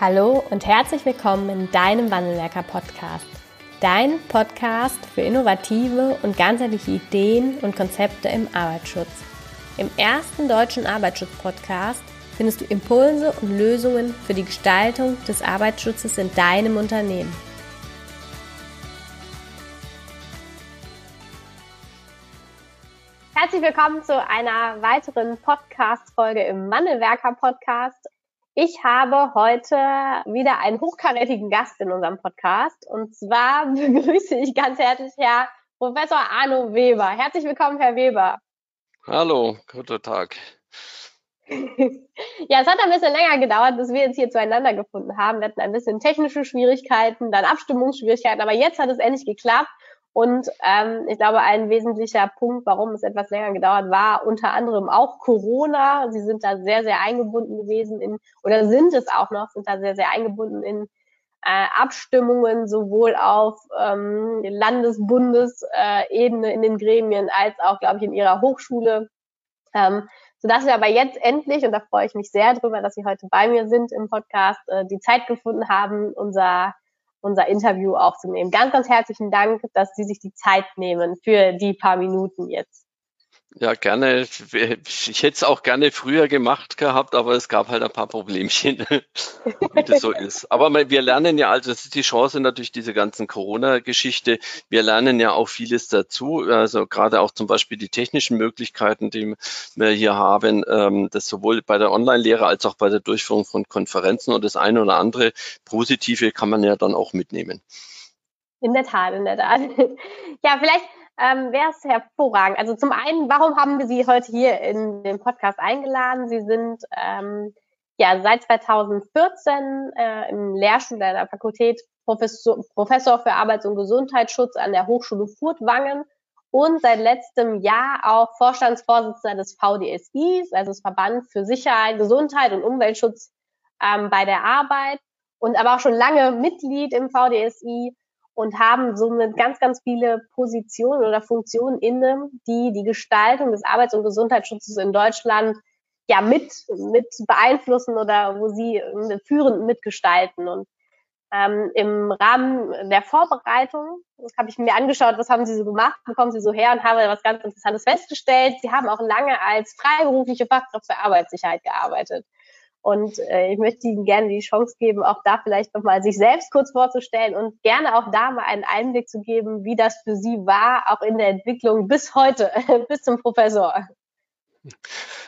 Hallo und herzlich willkommen in deinem Wandelwerker Podcast. Dein Podcast für innovative und ganzheitliche Ideen und Konzepte im Arbeitsschutz. Im ersten deutschen Arbeitsschutz-Podcast findest du Impulse und Lösungen für die Gestaltung des Arbeitsschutzes in deinem Unternehmen. Herzlich willkommen zu einer weiteren Podcast-Folge im Mandelwerker-Podcast. Ich habe heute wieder einen hochkarätigen Gast in unserem Podcast. Und zwar begrüße ich ganz herzlich Herr Professor Arno Weber. Herzlich willkommen, Herr Weber. Hallo, guten Tag. ja, es hat ein bisschen länger gedauert, bis wir jetzt hier zueinander gefunden haben. Wir hatten ein bisschen technische Schwierigkeiten, dann Abstimmungsschwierigkeiten, aber jetzt hat es endlich geklappt. Und ähm, ich glaube, ein wesentlicher Punkt, warum es etwas länger gedauert war, unter anderem auch Corona. Sie sind da sehr, sehr eingebunden gewesen in, oder sind es auch noch, sind da sehr, sehr eingebunden in äh, Abstimmungen sowohl auf ähm, Landes-Bundes-Ebene in den Gremien als auch, glaube ich, in ihrer Hochschule. Ähm, sodass wir aber jetzt endlich, und da freue ich mich sehr drüber, dass Sie heute bei mir sind im Podcast, äh, die Zeit gefunden haben, unser unser Interview aufzunehmen. Ganz, ganz herzlichen Dank, dass Sie sich die Zeit nehmen für die paar Minuten jetzt. Ja, gerne. Ich hätte es auch gerne früher gemacht gehabt, aber es gab halt ein paar Problemchen, wie das so ist. Aber wir lernen ja, also das ist die Chance natürlich diese ganzen Corona-Geschichte. Wir lernen ja auch vieles dazu. Also gerade auch zum Beispiel die technischen Möglichkeiten, die wir hier haben, ähm, das sowohl bei der Online-Lehre als auch bei der Durchführung von Konferenzen und das eine oder andere Positive kann man ja dann auch mitnehmen. In der Tat, in der Tat. Ja, vielleicht ähm, wäre es hervorragend. Also zum einen, warum haben wir Sie heute hier in den Podcast eingeladen? Sie sind ähm, ja seit 2014 äh, im Lehrstuhl der Fakultät Professor, Professor für Arbeits- und Gesundheitsschutz an der Hochschule Furtwangen und seit letztem Jahr auch Vorstandsvorsitzender des VDSIs, also des Verband für Sicherheit, Gesundheit und Umweltschutz ähm, bei der Arbeit und aber auch schon lange Mitglied im VDSI und haben somit ganz, ganz viele Positionen oder Funktionen inne, die die Gestaltung des Arbeits- und Gesundheitsschutzes in Deutschland ja mit, mit beeinflussen oder wo sie führend mitgestalten. Und ähm, im Rahmen der Vorbereitung habe ich mir angeschaut, was haben sie so gemacht, wo kommen sie so her und habe was ganz Interessantes festgestellt. Sie haben auch lange als freiberufliche Fachkraft für Arbeitssicherheit gearbeitet. Und äh, ich möchte Ihnen gerne die Chance geben, auch da vielleicht nochmal sich selbst kurz vorzustellen und gerne auch da mal einen Einblick zu geben, wie das für Sie war, auch in der Entwicklung bis heute, bis zum Professor.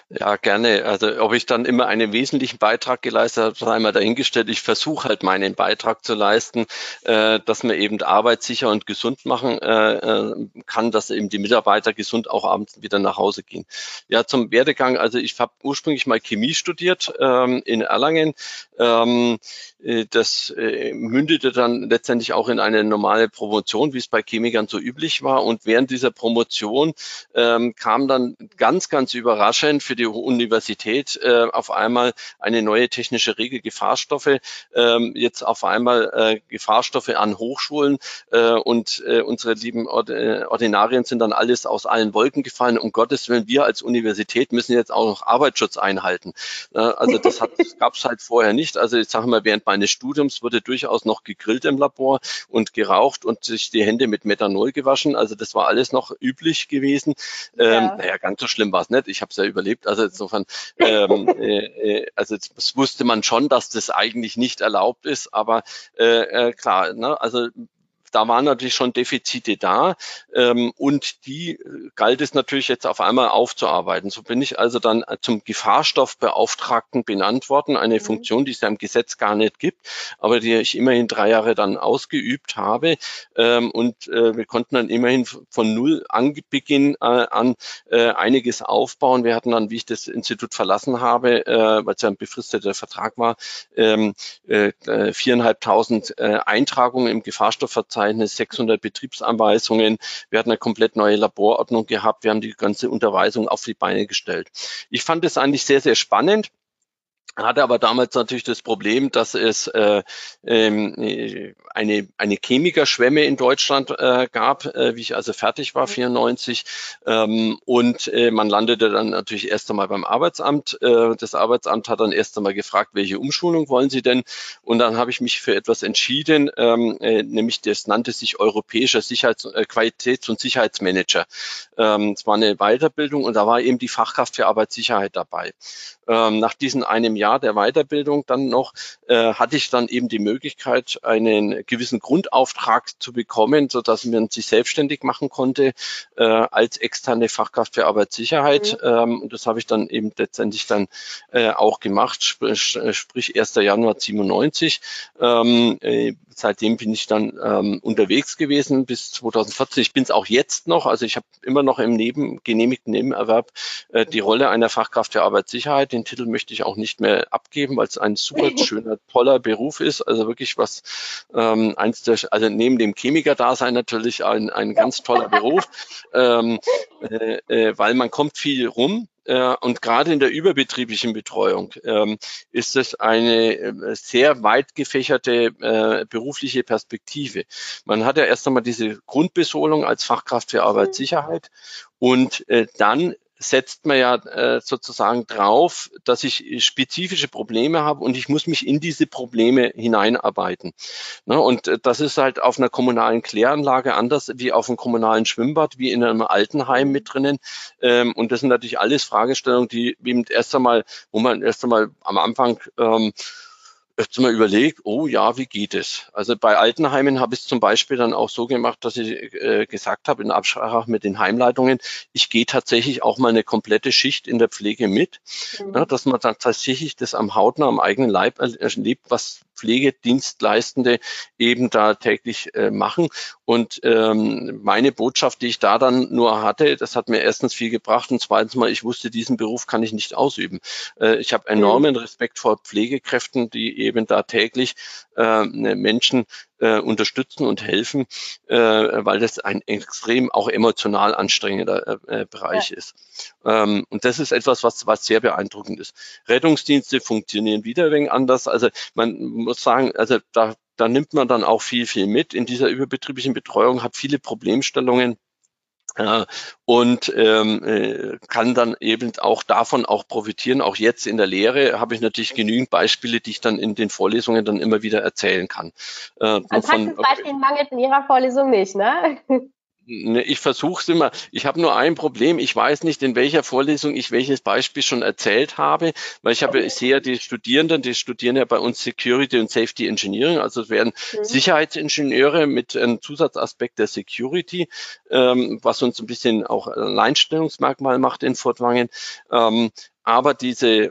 Ja, gerne. Also ob ich dann immer einen wesentlichen Beitrag geleistet habe, sei mal dahingestellt. Ich versuche halt meinen Beitrag zu leisten, äh, dass man eben Arbeit sicher und gesund machen äh, äh, kann, dass eben die Mitarbeiter gesund auch abends wieder nach Hause gehen. Ja, zum Werdegang. Also ich habe ursprünglich mal Chemie studiert ähm, in Erlangen. Ähm, äh, das äh, mündete dann letztendlich auch in eine normale Promotion, wie es bei Chemikern so üblich war. Und während dieser Promotion ähm, kam dann ganz, ganz überraschend für die Universität äh, auf einmal eine neue technische Regel Gefahrstoffe, ähm, jetzt auf einmal äh, Gefahrstoffe an Hochschulen äh, und äh, unsere lieben äh, Ordinarien sind dann alles aus allen Wolken gefallen. Um Gottes Willen, wir als Universität müssen jetzt auch noch Arbeitsschutz einhalten. Äh, also das, das gab es halt vorher nicht. Also ich sage mal, während meines Studiums wurde durchaus noch gegrillt im Labor und geraucht und sich die Hände mit Methanol gewaschen. Also das war alles noch üblich gewesen. Ähm, ja. Naja, ganz so schlimm war es nicht. Ich habe es ja überlebt. Also insofern, ähm, äh, äh, also das wusste man schon, dass das eigentlich nicht erlaubt ist, aber äh, äh, klar, ne, also da waren natürlich schon Defizite da ähm, und die äh, galt es natürlich jetzt auf einmal aufzuarbeiten. So bin ich also dann äh, zum Gefahrstoffbeauftragten benannt worden, eine mhm. Funktion, die es ja im Gesetz gar nicht gibt, aber die ich immerhin drei Jahre dann ausgeübt habe ähm, und äh, wir konnten dann immerhin von null Anbeginn äh, an äh, einiges aufbauen. Wir hatten dann, wie ich das Institut verlassen habe, äh, weil es ja ein befristeter Vertrag war, ähm, äh, viereinhalbtausend äh, Eintragungen im Gefahrstoffverzeichnis Verzeichnis, 600 Betriebsanweisungen. Wir hatten eine komplett neue Laborordnung gehabt. Wir haben die ganze Unterweisung auf die Beine gestellt. Ich fand es eigentlich sehr, sehr spannend hatte aber damals natürlich das Problem, dass es äh, äh, eine, eine Chemikerschwemme in Deutschland äh, gab, äh, wie ich also fertig war, 94. Ähm, und äh, man landete dann natürlich erst einmal beim Arbeitsamt. Äh, das Arbeitsamt hat dann erst einmal gefragt, welche Umschulung wollen Sie denn? Und dann habe ich mich für etwas entschieden, ähm, äh, nämlich das nannte sich Europäischer Sicherheits-, äh, Qualitäts- und Sicherheitsmanager. Ähm, es war eine Weiterbildung und da war eben die Fachkraft für Arbeitssicherheit dabei. Ähm, nach diesem einem Jahr der Weiterbildung dann noch äh, hatte ich dann eben die Möglichkeit, einen gewissen Grundauftrag zu bekommen, so dass man sich selbstständig machen konnte äh, als externe Fachkraft für Arbeitssicherheit. Mhm. Ähm, und das habe ich dann eben letztendlich dann äh, auch gemacht, sprich, sprich 1. Januar 97. Ähm, äh, seitdem bin ich dann ähm, unterwegs gewesen bis 2014. Ich bin es auch jetzt noch. Also ich habe immer noch im Neben, genehmigten Nebenerwerb äh, die Rolle einer Fachkraft für Arbeitssicherheit. Den Titel möchte ich auch nicht mehr abgeben, weil es ein super schöner, toller Beruf ist. Also wirklich was ähm, eins der, also neben dem Chemiker-Dasein natürlich ein, ein ganz toller Beruf, ähm, äh, äh, weil man kommt viel rum äh, und gerade in der überbetrieblichen Betreuung ähm, ist es eine äh, sehr weit gefächerte äh, berufliche Perspektive. Man hat ja erst einmal diese Grundbesolung als Fachkraft für Arbeitssicherheit und äh, dann setzt man ja äh, sozusagen drauf, dass ich spezifische Probleme habe und ich muss mich in diese Probleme hineinarbeiten. Ne? Und äh, das ist halt auf einer kommunalen Kläranlage anders wie auf einem kommunalen Schwimmbad, wie in einem Altenheim mit drinnen. Ähm, und das sind natürlich alles Fragestellungen, die eben erst einmal, wo man erst einmal am Anfang ähm, öfter mal überlegt, oh ja, wie geht es? Also bei Altenheimen habe ich es zum Beispiel dann auch so gemacht, dass ich äh, gesagt habe in Absprache mit den Heimleitungen, ich gehe tatsächlich auch mal eine komplette Schicht in der Pflege mit, mhm. ja, dass man dann tatsächlich das am Hautnah, am eigenen Leib erlebt, was Pflegedienstleistende eben da täglich äh, machen. Und ähm, meine Botschaft, die ich da dann nur hatte, das hat mir erstens viel gebracht und zweitens mal, ich wusste, diesen Beruf kann ich nicht ausüben. Äh, ich habe enormen mhm. Respekt vor Pflegekräften, die eben da täglich äh, Menschen äh, unterstützen und helfen, äh, weil das ein extrem auch emotional anstrengender äh, äh, Bereich ja. ist. Ähm, und das ist etwas, was, was sehr beeindruckend ist. Rettungsdienste funktionieren wieder ein wenig anders. Also man muss sagen, also da, da nimmt man dann auch viel, viel mit. In dieser überbetrieblichen Betreuung hat viele Problemstellungen und ähm, äh, kann dann eben auch davon auch profitieren. Auch jetzt in der Lehre habe ich natürlich genügend Beispiele, die ich dann in den Vorlesungen dann immer wieder erzählen kann. Äh, An Praxisbeispielen mangelt in Ihrer Vorlesung nicht, ne? Ne, ich versuche es immer. Ich habe nur ein Problem. Ich weiß nicht, in welcher Vorlesung ich welches Beispiel schon erzählt habe, weil ich habe, ich sehe ja die Studierenden, die studieren ja bei uns Security und Safety Engineering, also es werden mhm. Sicherheitsingenieure mit einem Zusatzaspekt der Security, ähm, was uns ein bisschen auch Alleinstellungsmerkmal macht in Fortwangen. Ähm, aber diese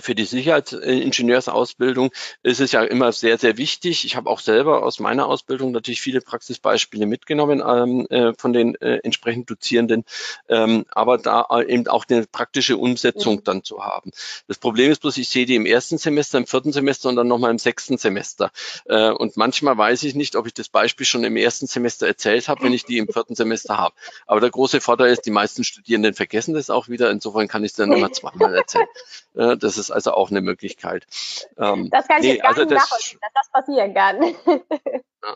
für die Sicherheitsingenieursausbildung ist es ja immer sehr, sehr wichtig. Ich habe auch selber aus meiner Ausbildung natürlich viele Praxisbeispiele mitgenommen ähm, äh, von den äh, entsprechend Dozierenden, ähm, aber da eben auch eine praktische Umsetzung mhm. dann zu haben. Das Problem ist bloß, ich sehe die im ersten Semester, im vierten Semester und dann nochmal im sechsten Semester. Äh, und manchmal weiß ich nicht, ob ich das Beispiel schon im ersten Semester erzählt habe, wenn ich die im vierten Semester habe. Aber der große Vorteil ist, die meisten Studierenden vergessen das auch wieder. Insofern kann ich es dann immer zweimal erzählen. Äh, das ist also auch eine Möglichkeit. Ähm, das kann ich nee, jetzt gar also nicht das, nachvollziehen, dass das passieren kann. Ja.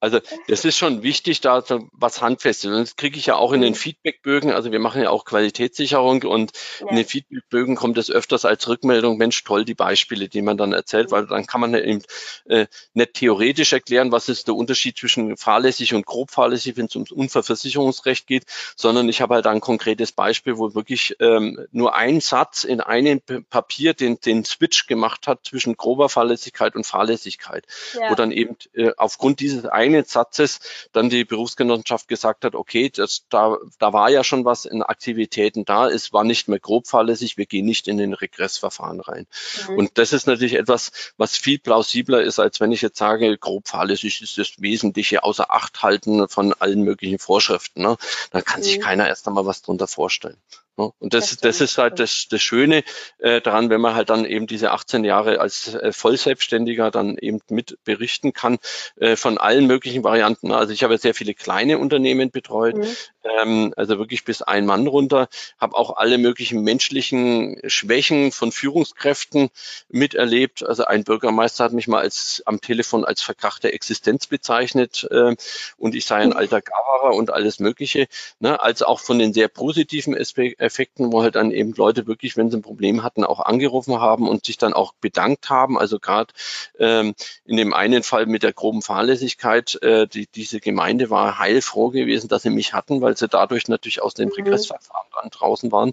Also das ist schon wichtig, da was Handfestes. Und das kriege ich ja auch in den mhm. Feedbackbögen. Also wir machen ja auch Qualitätssicherung und ja. in den Feedbackbögen kommt es öfters als Rückmeldung, Mensch, toll, die Beispiele, die man dann erzählt, weil dann kann man eben äh, nicht theoretisch erklären, was ist der Unterschied zwischen fahrlässig und grob fahrlässig, wenn es ums Unfallversicherungsrecht geht, sondern ich habe halt ein konkretes Beispiel, wo wirklich ähm, nur ein Satz in einem Papier den, den Switch gemacht hat zwischen grober Fahrlässigkeit und Fahrlässigkeit, ja. wo dann eben äh, aufgrund dieses einen Satzes dann die Berufsgenossenschaft gesagt hat, okay, das, da, da war ja schon was in Aktivitäten da, es war nicht mehr grob fahrlässig, wir gehen nicht in den Regressverfahren rein. Mhm. Und das ist natürlich etwas, was viel plausibler ist, als wenn ich jetzt sage, grob fahrlässig ist das Wesentliche außer Acht halten von allen möglichen Vorschriften. Ne? Dann kann mhm. sich keiner erst einmal was drunter vorstellen. Ne? Und das, das, ist halt das, das Schöne äh, daran, wenn man halt dann eben diese 18 Jahre als äh, Vollselbstständiger dann eben mit berichten kann äh, von allen möglichen Varianten. Also ich habe sehr viele kleine Unternehmen betreut, mhm. ähm, also wirklich bis ein Mann runter, habe auch alle möglichen menschlichen Schwächen von Führungskräften miterlebt. Also ein Bürgermeister hat mich mal als am Telefon als verkrachte Existenz bezeichnet äh, und ich sei ein alter Gavarer und alles Mögliche. Ne? Also auch von den sehr positiven Aspekten Effekten, wo halt dann eben Leute wirklich, wenn sie ein Problem hatten, auch angerufen haben und sich dann auch bedankt haben. Also gerade ähm, in dem einen Fall mit der groben Fahrlässigkeit, äh, die, diese Gemeinde war heilfroh gewesen, dass sie mich hatten, weil sie dadurch natürlich aus dem mhm. Regressverfahren dann draußen waren.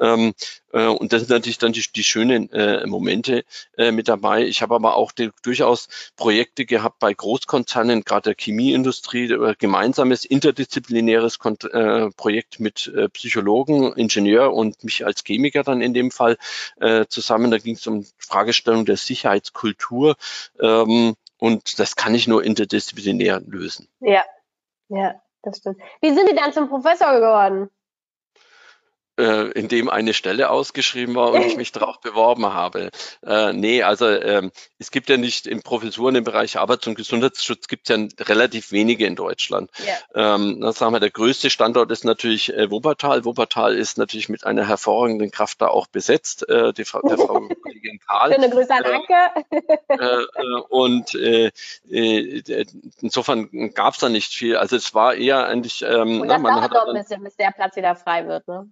Ähm, äh, und das sind natürlich dann die, die schönen äh, Momente äh, mit dabei. Ich habe aber auch die, durchaus Projekte gehabt bei Großkonzernen, gerade der Chemieindustrie, äh, gemeinsames interdisziplinäres Kon äh, Projekt mit äh, Psychologen, Ingenieur und mich als Chemiker dann in dem Fall äh, zusammen. Da ging es um Fragestellung der Sicherheitskultur. Ähm, und das kann ich nur interdisziplinär lösen. Ja, ja, das stimmt. Wie sind Sie dann zum Professor geworden? Äh, in dem eine Stelle ausgeschrieben war und ich mich darauf beworben habe. Äh, nee, also ähm, es gibt ja nicht in Professuren im Bereich Arbeits- und Gesundheitsschutz gibt es ja relativ wenige in Deutschland. Yeah. Ähm, das sagen wir, der größte Standort ist natürlich äh, Wuppertal. Wuppertal ist natürlich mit einer hervorragenden Kraft da auch besetzt, äh, die Frau, der Frau Kollegin Karl. Schöne Grüße an Anke. Äh, äh, und äh, äh, insofern gab es da nicht viel. Also es war eher eigentlich. Ähm, und das na, man dauert hat doch ein bisschen, bis der Platz wieder frei wird, ne?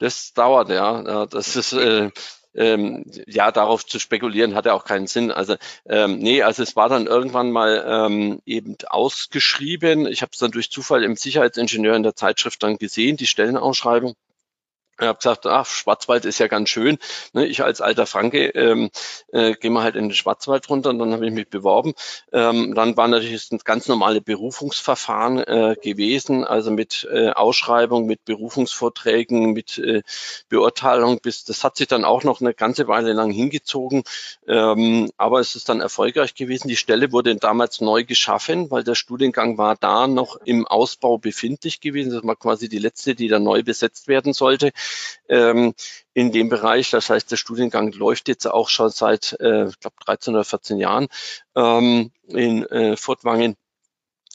Das dauert, ja. Das ist äh, ähm, ja, darauf zu spekulieren, hat ja auch keinen Sinn. Also ähm, nee, also es war dann irgendwann mal ähm, eben ausgeschrieben. Ich habe es dann durch Zufall im Sicherheitsingenieur in der Zeitschrift dann gesehen, die Stellenausschreibung. Ich habe gesagt, ach, Schwarzwald ist ja ganz schön. Ne, ich als alter Franke ähm, äh, gehe mal halt in den Schwarzwald runter und dann habe ich mich beworben. Ähm, dann war natürlich das ganz normale Berufungsverfahren äh, gewesen, also mit äh, Ausschreibung, mit Berufungsvorträgen, mit äh, Beurteilung. Bis das hat sich dann auch noch eine ganze Weile lang hingezogen, ähm, aber es ist dann erfolgreich gewesen. Die Stelle wurde damals neu geschaffen, weil der Studiengang war da noch im Ausbau befindlich gewesen. Das war quasi die letzte, die dann neu besetzt werden sollte ähm, in dem Bereich. Das heißt, der Studiengang läuft jetzt auch schon seit, äh, ich glaube, 13 oder 14 Jahren ähm, in äh, Furtwangen.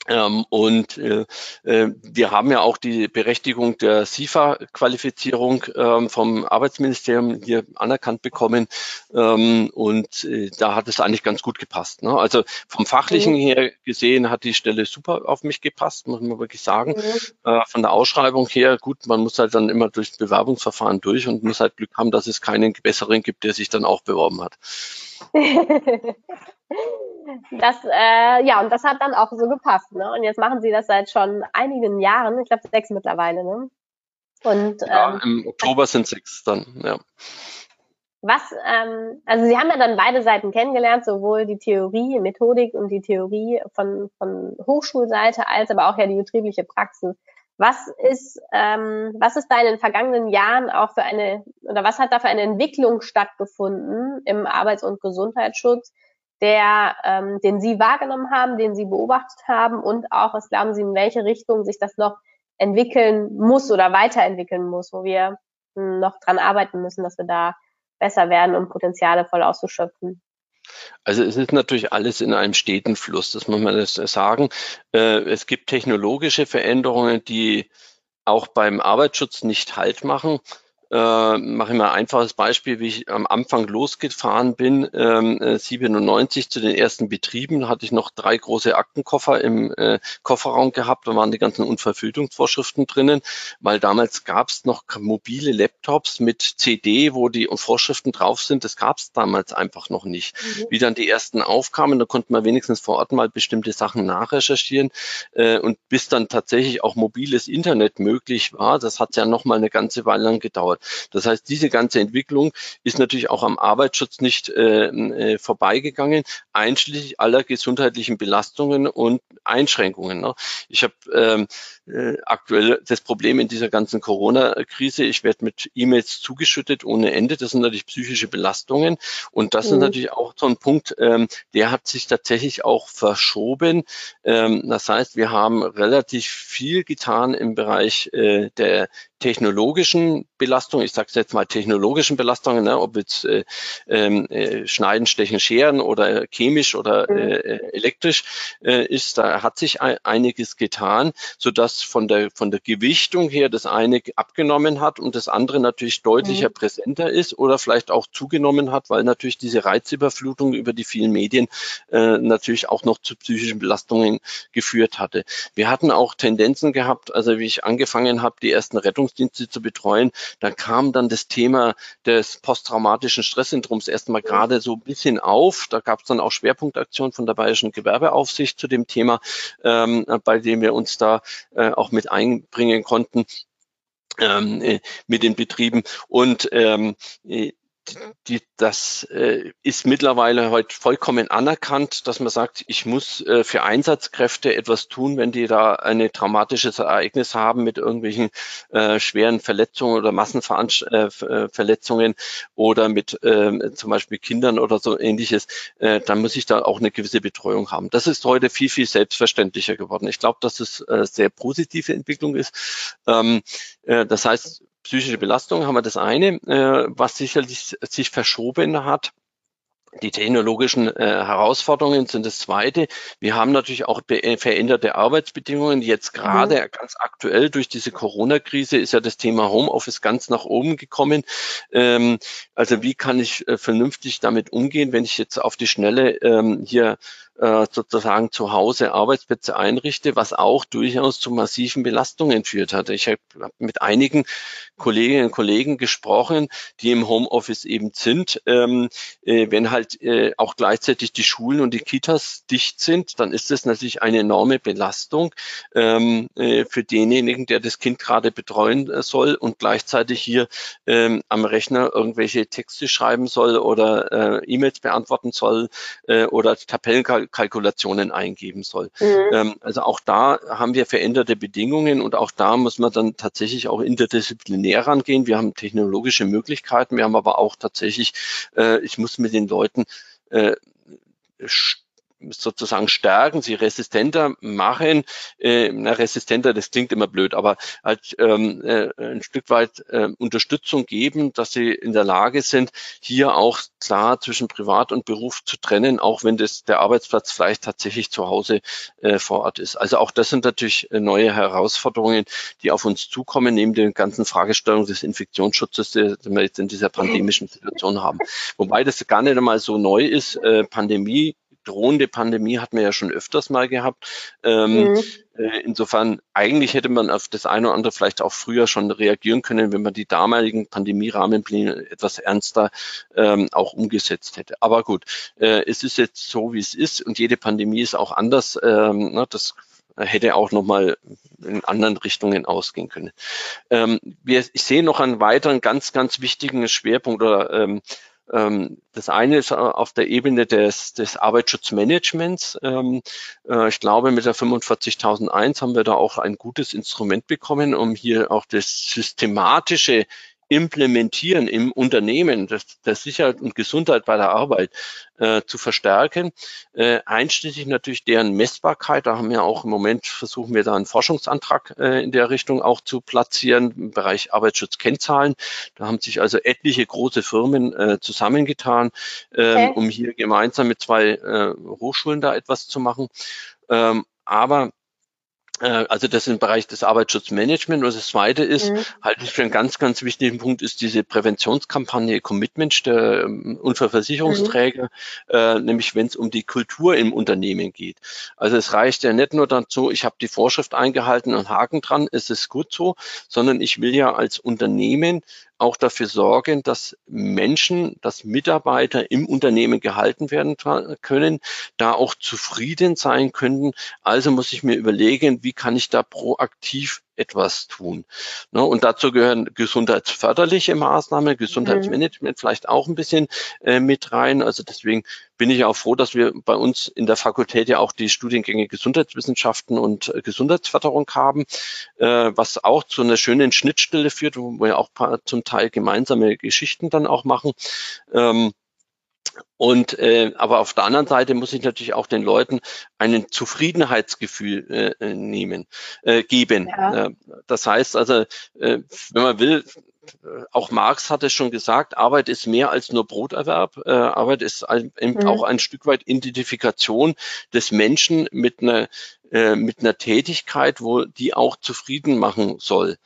Ähm, und äh, äh, wir haben ja auch die Berechtigung der SIFA-Qualifizierung ähm, vom Arbeitsministerium hier anerkannt bekommen. Ähm, und äh, da hat es eigentlich ganz gut gepasst. Ne? Also vom Fachlichen mhm. her gesehen hat die Stelle super auf mich gepasst, muss man wirklich sagen. Mhm. Äh, von der Ausschreibung her, gut, man muss halt dann immer durchs Bewerbungsverfahren durch und muss halt Glück haben, dass es keinen besseren gibt, der sich dann auch beworben hat. das, äh, ja, und das hat dann auch so gepasst. Ne? Und jetzt machen sie das seit schon einigen Jahren, ich glaube sechs mittlerweile. Ne? Und, ja, ähm, im Oktober sind sechs dann, ja. Was, ähm, also Sie haben ja dann beide Seiten kennengelernt, sowohl die Theorie, Methodik und die Theorie von, von Hochschulseite, als aber auch ja die betriebliche Praxis. Was ist, ähm, was ist da in den vergangenen Jahren auch für eine, oder was hat da für eine Entwicklung stattgefunden im Arbeits- und Gesundheitsschutz, der, ähm, den Sie wahrgenommen haben, den Sie beobachtet haben und auch, was glauben Sie, in welche Richtung sich das noch entwickeln muss oder weiterentwickeln muss, wo wir hm, noch dran arbeiten müssen, dass wir da besser werden, um Potenziale voll auszuschöpfen? Also es ist natürlich alles in einem steten Fluss, das muss man sagen. Äh, es gibt technologische Veränderungen, die auch beim Arbeitsschutz nicht Halt machen äh, mache ich mal ein einfaches Beispiel, wie ich am Anfang losgefahren bin, ähm, 97 äh, zu den ersten Betrieben, hatte ich noch drei große Aktenkoffer im äh, Kofferraum gehabt, da waren die ganzen Unverfügungsvorschriften drinnen, weil damals gab es noch mobile Laptops mit CD, wo die Vorschriften drauf sind, das gab es damals einfach noch nicht. Mhm. Wie dann die ersten aufkamen, da konnte man wenigstens vor Ort mal bestimmte Sachen nachrecherchieren äh, und bis dann tatsächlich auch mobiles Internet möglich war, das hat ja noch mal eine ganze Weile lang gedauert dauert. Das heißt, diese ganze Entwicklung ist natürlich auch am Arbeitsschutz nicht äh, äh, vorbeigegangen, einschließlich aller gesundheitlichen Belastungen und Einschränkungen. Ne? Ich habe ähm, äh, aktuell das Problem in dieser ganzen Corona-Krise. Ich werde mit E-Mails zugeschüttet ohne Ende. Das sind natürlich psychische Belastungen. Und das mhm. ist natürlich auch so ein Punkt, ähm, der hat sich tatsächlich auch verschoben. Ähm, das heißt, wir haben relativ viel getan im Bereich äh, der technologischen Belastungen, ich sage jetzt mal technologischen Belastungen, ne, ob jetzt äh, ähm, äh, Schneiden, Stechen, Scheren oder chemisch oder mhm. äh, elektrisch äh, ist, da hat sich einiges getan, so dass von der von der Gewichtung her das eine abgenommen hat und das andere natürlich deutlicher mhm. präsenter ist oder vielleicht auch zugenommen hat, weil natürlich diese Reizüberflutung über die vielen Medien äh, natürlich auch noch zu psychischen Belastungen geführt hatte. Wir hatten auch Tendenzen gehabt, also wie ich angefangen habe, die ersten Rettungsdienste zu betreuen, da kam dann das Thema des posttraumatischen Stresssyndroms erstmal gerade so ein bisschen auf. Da gab es dann auch Schwerpunktaktionen von der Bayerischen Gewerbeaufsicht zu dem Thema, ähm, bei dem wir uns da äh, auch mit einbringen konnten ähm, äh, mit den Betrieben. Und ähm, äh, die, das äh, ist mittlerweile heute vollkommen anerkannt, dass man sagt, ich muss äh, für Einsatzkräfte etwas tun, wenn die da ein traumatisches Ereignis haben mit irgendwelchen äh, schweren Verletzungen oder Massenverletzungen äh, äh oder mit äh, zum Beispiel Kindern oder so ähnliches, äh, dann muss ich da auch eine gewisse Betreuung haben. Das ist heute viel, viel selbstverständlicher geworden. Ich glaube, dass es äh, sehr positive Entwicklung ist. Ähm, äh, das heißt, psychische Belastung haben wir das eine, äh, was sicherlich sich verschoben hat. Die technologischen äh, Herausforderungen sind das Zweite. Wir haben natürlich auch äh, veränderte Arbeitsbedingungen. Jetzt gerade mhm. ganz aktuell durch diese Corona-Krise ist ja das Thema Homeoffice ganz nach oben gekommen. Ähm, also wie kann ich äh, vernünftig damit umgehen, wenn ich jetzt auf die Schnelle ähm, hier äh, sozusagen zu Hause Arbeitsplätze einrichte, was auch durchaus zu massiven Belastungen führt hatte. Ich habe mit einigen Kolleginnen und Kollegen gesprochen, die im Homeoffice eben sind. Ähm, äh, wenn halt äh, auch gleichzeitig die Schulen und die Kitas dicht sind, dann ist das natürlich eine enorme Belastung ähm, äh, für denjenigen, der das Kind gerade betreuen äh, soll und gleichzeitig hier ähm, am Rechner irgendwelche Texte schreiben soll oder äh, E-Mails beantworten soll oder Tabellenkalkulationen Kalkulationen eingeben soll. Mhm. Ähm, also auch da haben wir veränderte Bedingungen und auch da muss man dann tatsächlich auch interdisziplinär rangehen. Wir haben technologische Möglichkeiten, wir haben aber auch tatsächlich, äh, ich muss mit den Leuten äh, sozusagen stärken, sie resistenter machen. Äh, na, resistenter, das klingt immer blöd, aber halt ähm, äh, ein Stück weit äh, Unterstützung geben, dass sie in der Lage sind, hier auch klar zwischen Privat und Beruf zu trennen, auch wenn das der Arbeitsplatz vielleicht tatsächlich zu Hause äh, vor Ort ist. Also auch das sind natürlich äh, neue Herausforderungen, die auf uns zukommen, neben den ganzen Fragestellungen des Infektionsschutzes, die wir jetzt in dieser pandemischen Situation haben. Wobei das gar nicht einmal so neu ist. Äh, Pandemie drohende Pandemie hatten wir ja schon öfters mal gehabt. Ähm, mhm. äh, insofern, eigentlich hätte man auf das eine oder andere vielleicht auch früher schon reagieren können, wenn man die damaligen Pandemie-Rahmenpläne etwas ernster ähm, auch umgesetzt hätte. Aber gut, äh, es ist jetzt so, wie es ist und jede Pandemie ist auch anders. Ähm, na, das hätte auch nochmal in anderen Richtungen ausgehen können. Ähm, wir, ich sehe noch einen weiteren ganz, ganz wichtigen Schwerpunkt oder ähm, ähm, das eine ist äh, auf der Ebene des, des Arbeitsschutzmanagements. Ähm, äh, ich glaube, mit der 45001 haben wir da auch ein gutes Instrument bekommen, um hier auch das systematische Implementieren im Unternehmen der, der Sicherheit und Gesundheit bei der Arbeit äh, zu verstärken, äh, einschließlich natürlich deren Messbarkeit. Da haben wir auch im Moment versuchen wir da einen Forschungsantrag äh, in der Richtung auch zu platzieren im Bereich Arbeitsschutzkennzahlen. Da haben sich also etliche große Firmen äh, zusammengetan, äh, okay. um hier gemeinsam mit zwei äh, Hochschulen da etwas zu machen. Ähm, aber also das im Bereich des Arbeitsschutzmanagements. Und das Zweite ist, mhm. halte ich für einen ganz, ganz wichtigen Punkt, ist diese Präventionskampagne Commitment der ähm, Unfallversicherungsträger, mhm. äh, nämlich wenn es um die Kultur im Unternehmen geht. Also es reicht ja nicht nur dazu, ich habe die Vorschrift eingehalten und Haken dran, ist es gut so, sondern ich will ja als Unternehmen auch dafür sorgen, dass Menschen, dass Mitarbeiter im Unternehmen gehalten werden können, da auch zufrieden sein können. Also muss ich mir überlegen, wie kann ich da proaktiv etwas tun. Ne? Und dazu gehören gesundheitsförderliche Maßnahmen, Gesundheitsmanagement mhm. vielleicht auch ein bisschen äh, mit rein. Also deswegen bin ich auch froh, dass wir bei uns in der Fakultät ja auch die Studiengänge Gesundheitswissenschaften und äh, Gesundheitsförderung haben, äh, was auch zu einer schönen Schnittstelle führt, wo wir auch zum Teil gemeinsame Geschichten dann auch machen. Ähm, Und äh, aber auf der anderen Seite muss ich natürlich auch den Leuten einen Zufriedenheitsgefühl äh, nehmen, äh, geben. Ja. Das heißt also, äh, wenn man will, auch Marx hat es schon gesagt, Arbeit ist mehr als nur Broterwerb. Äh, Arbeit ist ein, mhm. auch ein Stück weit Identifikation des Menschen mit einer äh, mit einer Tätigkeit, wo die auch zufrieden machen soll.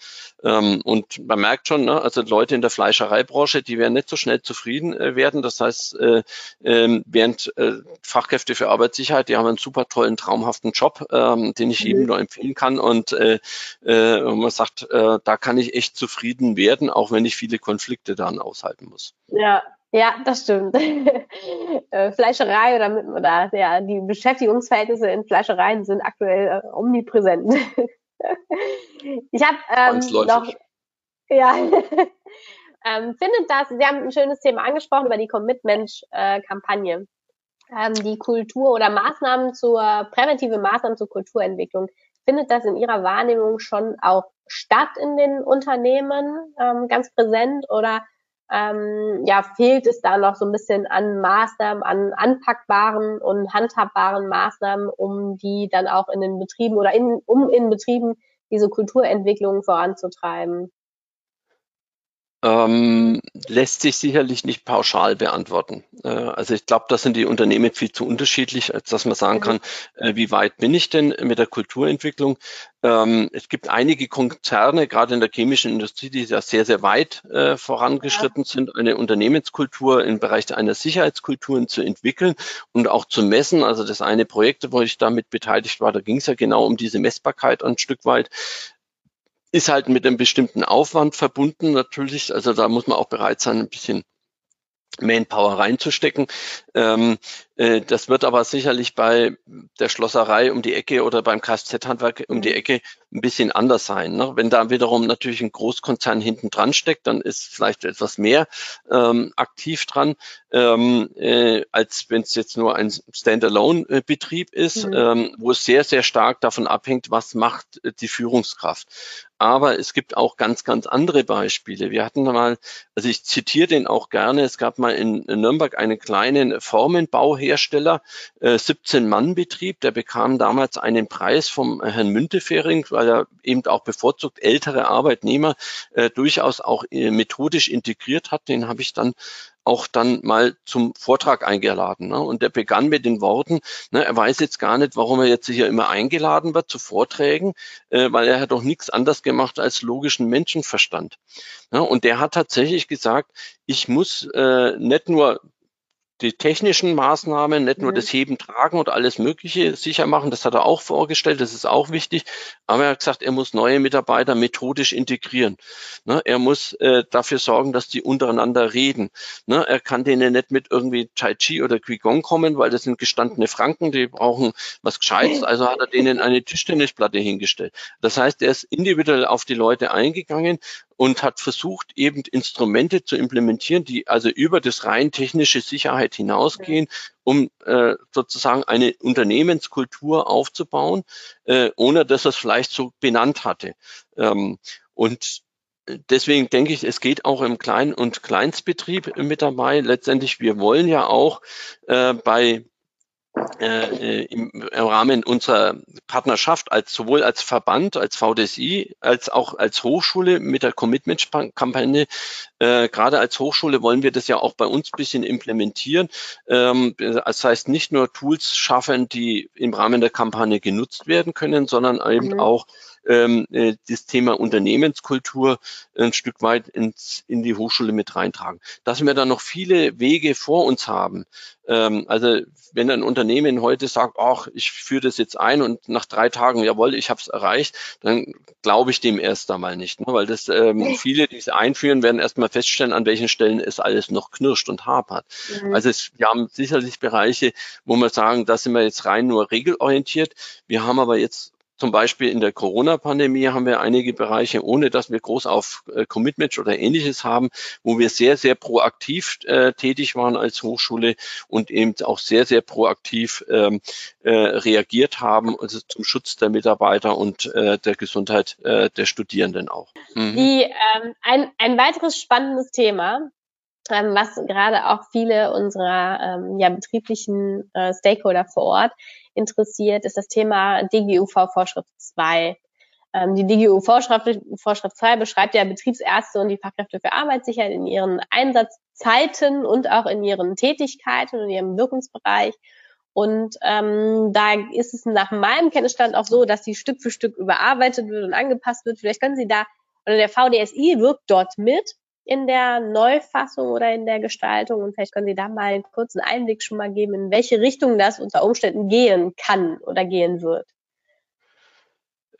Ähm, und man merkt schon, ne, also Leute in der Fleischereibranche, die werden nicht so schnell zufrieden äh, werden. Das heißt, äh, äh, während äh, Fachkräfte für Arbeitssicherheit, die haben einen super tollen, traumhaften Job, ähm, den ich mhm. jedem nur empfehlen kann. Und äh, äh, man sagt, äh, da kann ich echt zufrieden werden, auch wenn ich viele Konflikte dann aushalten muss. Ja, ja, das stimmt. Äh, Fleischerei oder, oder ja, die Beschäftigungsverhältnisse in Fleischereien sind aktuell äh, omnipräsent. ich habe ähm, noch, ja, ähm, findet das, Sie haben ein schönes Thema angesprochen über die Commitment-Kampagne. Äh, ähm, die Kultur oder Maßnahmen zur, präventive Maßnahmen zur Kulturentwicklung. Findet das in Ihrer Wahrnehmung schon auch statt in den Unternehmen, ähm, ganz präsent oder ähm, ja, fehlt es da noch so ein bisschen an Maßnahmen, an anpackbaren und handhabbaren Maßnahmen, um die dann auch in den Betrieben oder in, um in Betrieben diese Kulturentwicklung voranzutreiben? Ähm, lässt sich sicherlich nicht pauschal beantworten. Äh, also ich glaube, da sind die Unternehmen viel zu unterschiedlich, als dass man sagen mhm. kann, äh, wie weit bin ich denn mit der Kulturentwicklung? Ähm, es gibt einige Konzerne, gerade in der chemischen Industrie, die ja sehr, sehr weit äh, vorangeschritten ja. sind, eine Unternehmenskultur im Bereich einer Sicherheitskulturen zu entwickeln und auch zu messen. Also das eine Projekt, wo ich damit beteiligt war, da ging es ja genau um diese Messbarkeit ein Stück weit ist halt mit einem bestimmten Aufwand verbunden natürlich. Also da muss man auch bereit sein, ein bisschen Manpower reinzustecken. Ähm, äh, das wird aber sicherlich bei der Schlosserei um die Ecke oder beim Kfz-Handwerk um die mhm. Ecke ein bisschen anders sein. Ne? Wenn da wiederum natürlich ein Großkonzern hinten dran steckt, dann ist vielleicht etwas mehr ähm, aktiv dran, ähm, äh, als wenn es jetzt nur ein Standalone-Betrieb ist, mhm. ähm, wo es sehr, sehr stark davon abhängt, was macht die Führungskraft. Aber es gibt auch ganz, ganz andere Beispiele. Wir hatten mal, also ich zitiere den auch gerne, es gab mal in, in Nürnberg einen kleinen Formenbauhersteller, äh, 17-Mann-Betrieb, der bekam damals einen Preis vom Herrn Müntefering, weil er eben auch bevorzugt ältere Arbeitnehmer äh, durchaus auch äh, methodisch integriert hat. Den habe ich dann auch dann mal zum Vortrag eingeladen. Ne? Und der begann mit den Worten, ne, er weiß jetzt gar nicht, warum er jetzt hier immer eingeladen wird zu Vorträgen, äh, weil er hat doch nichts anderes gemacht als logischen Menschenverstand. Ne? Und der hat tatsächlich gesagt, ich muss äh, nicht nur die technischen Maßnahmen, nicht nur mhm. das Heben, Tragen und alles Mögliche sicher machen. Das hat er auch vorgestellt. Das ist auch wichtig. Aber er hat gesagt, er muss neue Mitarbeiter methodisch integrieren. Ne, er muss äh, dafür sorgen, dass die untereinander reden. Ne, er kann denen nicht mit irgendwie Tai Chi oder Qigong kommen, weil das sind gestandene Franken, die brauchen was Gescheites. Also hat er denen eine Tischtennisplatte hingestellt. Das heißt, er ist individuell auf die Leute eingegangen und hat versucht, eben Instrumente zu implementieren, die also über das rein technische Sicherheit hinausgehen, um äh, sozusagen eine Unternehmenskultur aufzubauen, äh, ohne dass er es vielleicht so benannt hatte. Ähm, und deswegen denke ich, es geht auch im Klein- und Kleinstbetrieb mit dabei. Letztendlich, wir wollen ja auch äh, bei äh, im, im, Rahmen unserer Partnerschaft als sowohl als Verband, als VDSI, als auch als Hochschule mit der Commitment-Kampagne. Äh, gerade als Hochschule wollen wir das ja auch bei uns bisschen implementieren. Ähm, das heißt nicht nur Tools schaffen, die im Rahmen der Kampagne genutzt werden können, sondern eben mhm. auch ähm, äh, das Thema Unternehmenskultur ein Stück weit ins, in die Hochschule mit reintragen. Dass wir da noch viele Wege vor uns haben. Ähm, also wenn ein Unternehmen heute sagt, ach, ich führe das jetzt ein und nach drei Tagen, jawohl, ich habe es erreicht, dann glaube ich dem erst einmal nicht. Ne? Weil das ähm, viele, die es einführen, werden erstmal feststellen, an welchen Stellen es alles noch knirscht und hapert. Mhm. Also es, wir haben sicherlich Bereiche, wo wir sagen, da sind wir jetzt rein nur regelorientiert. Wir haben aber jetzt zum Beispiel in der Corona-Pandemie haben wir einige Bereiche, ohne dass wir groß auf äh, Commitment oder ähnliches haben, wo wir sehr, sehr proaktiv äh, tätig waren als Hochschule und eben auch sehr, sehr proaktiv ähm, äh, reagiert haben, also zum Schutz der Mitarbeiter und äh, der Gesundheit äh, der Studierenden auch. Mhm. Die, ähm, ein, ein weiteres spannendes Thema ähm, was gerade auch viele unserer ähm, ja, betrieblichen äh, Stakeholder vor Ort interessiert, ist das Thema DGUV-Vorschrift 2. Ähm, die DGUV-Vorschrift Vorschrift 2 beschreibt ja Betriebsärzte und die Fachkräfte für Arbeitssicherheit in ihren Einsatzzeiten und auch in ihren Tätigkeiten und ihrem Wirkungsbereich. Und ähm, da ist es nach meinem Kenntnisstand auch so, dass die Stück für Stück überarbeitet wird und angepasst wird. Vielleicht können Sie da, oder der VDSI wirkt dort mit in der Neufassung oder in der Gestaltung und vielleicht können Sie da mal einen kurzen Einblick schon mal geben, in welche Richtung das unter Umständen gehen kann oder gehen wird.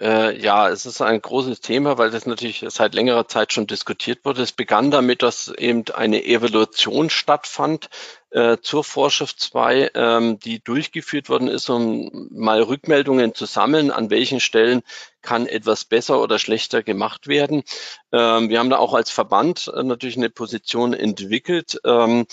Äh, ja, es ist ein großes Thema, weil das natürlich seit längerer Zeit schon diskutiert wurde. Es begann damit, dass eben eine Evaluation stattfand äh, zur Vorschrift 2, ähm, die durchgeführt worden ist, um mal Rückmeldungen zu sammeln, an welchen Stellen kann etwas besser oder schlechter gemacht werden. Ähm, wir haben da auch als Verband äh, natürlich eine Position entwickelt, ähm,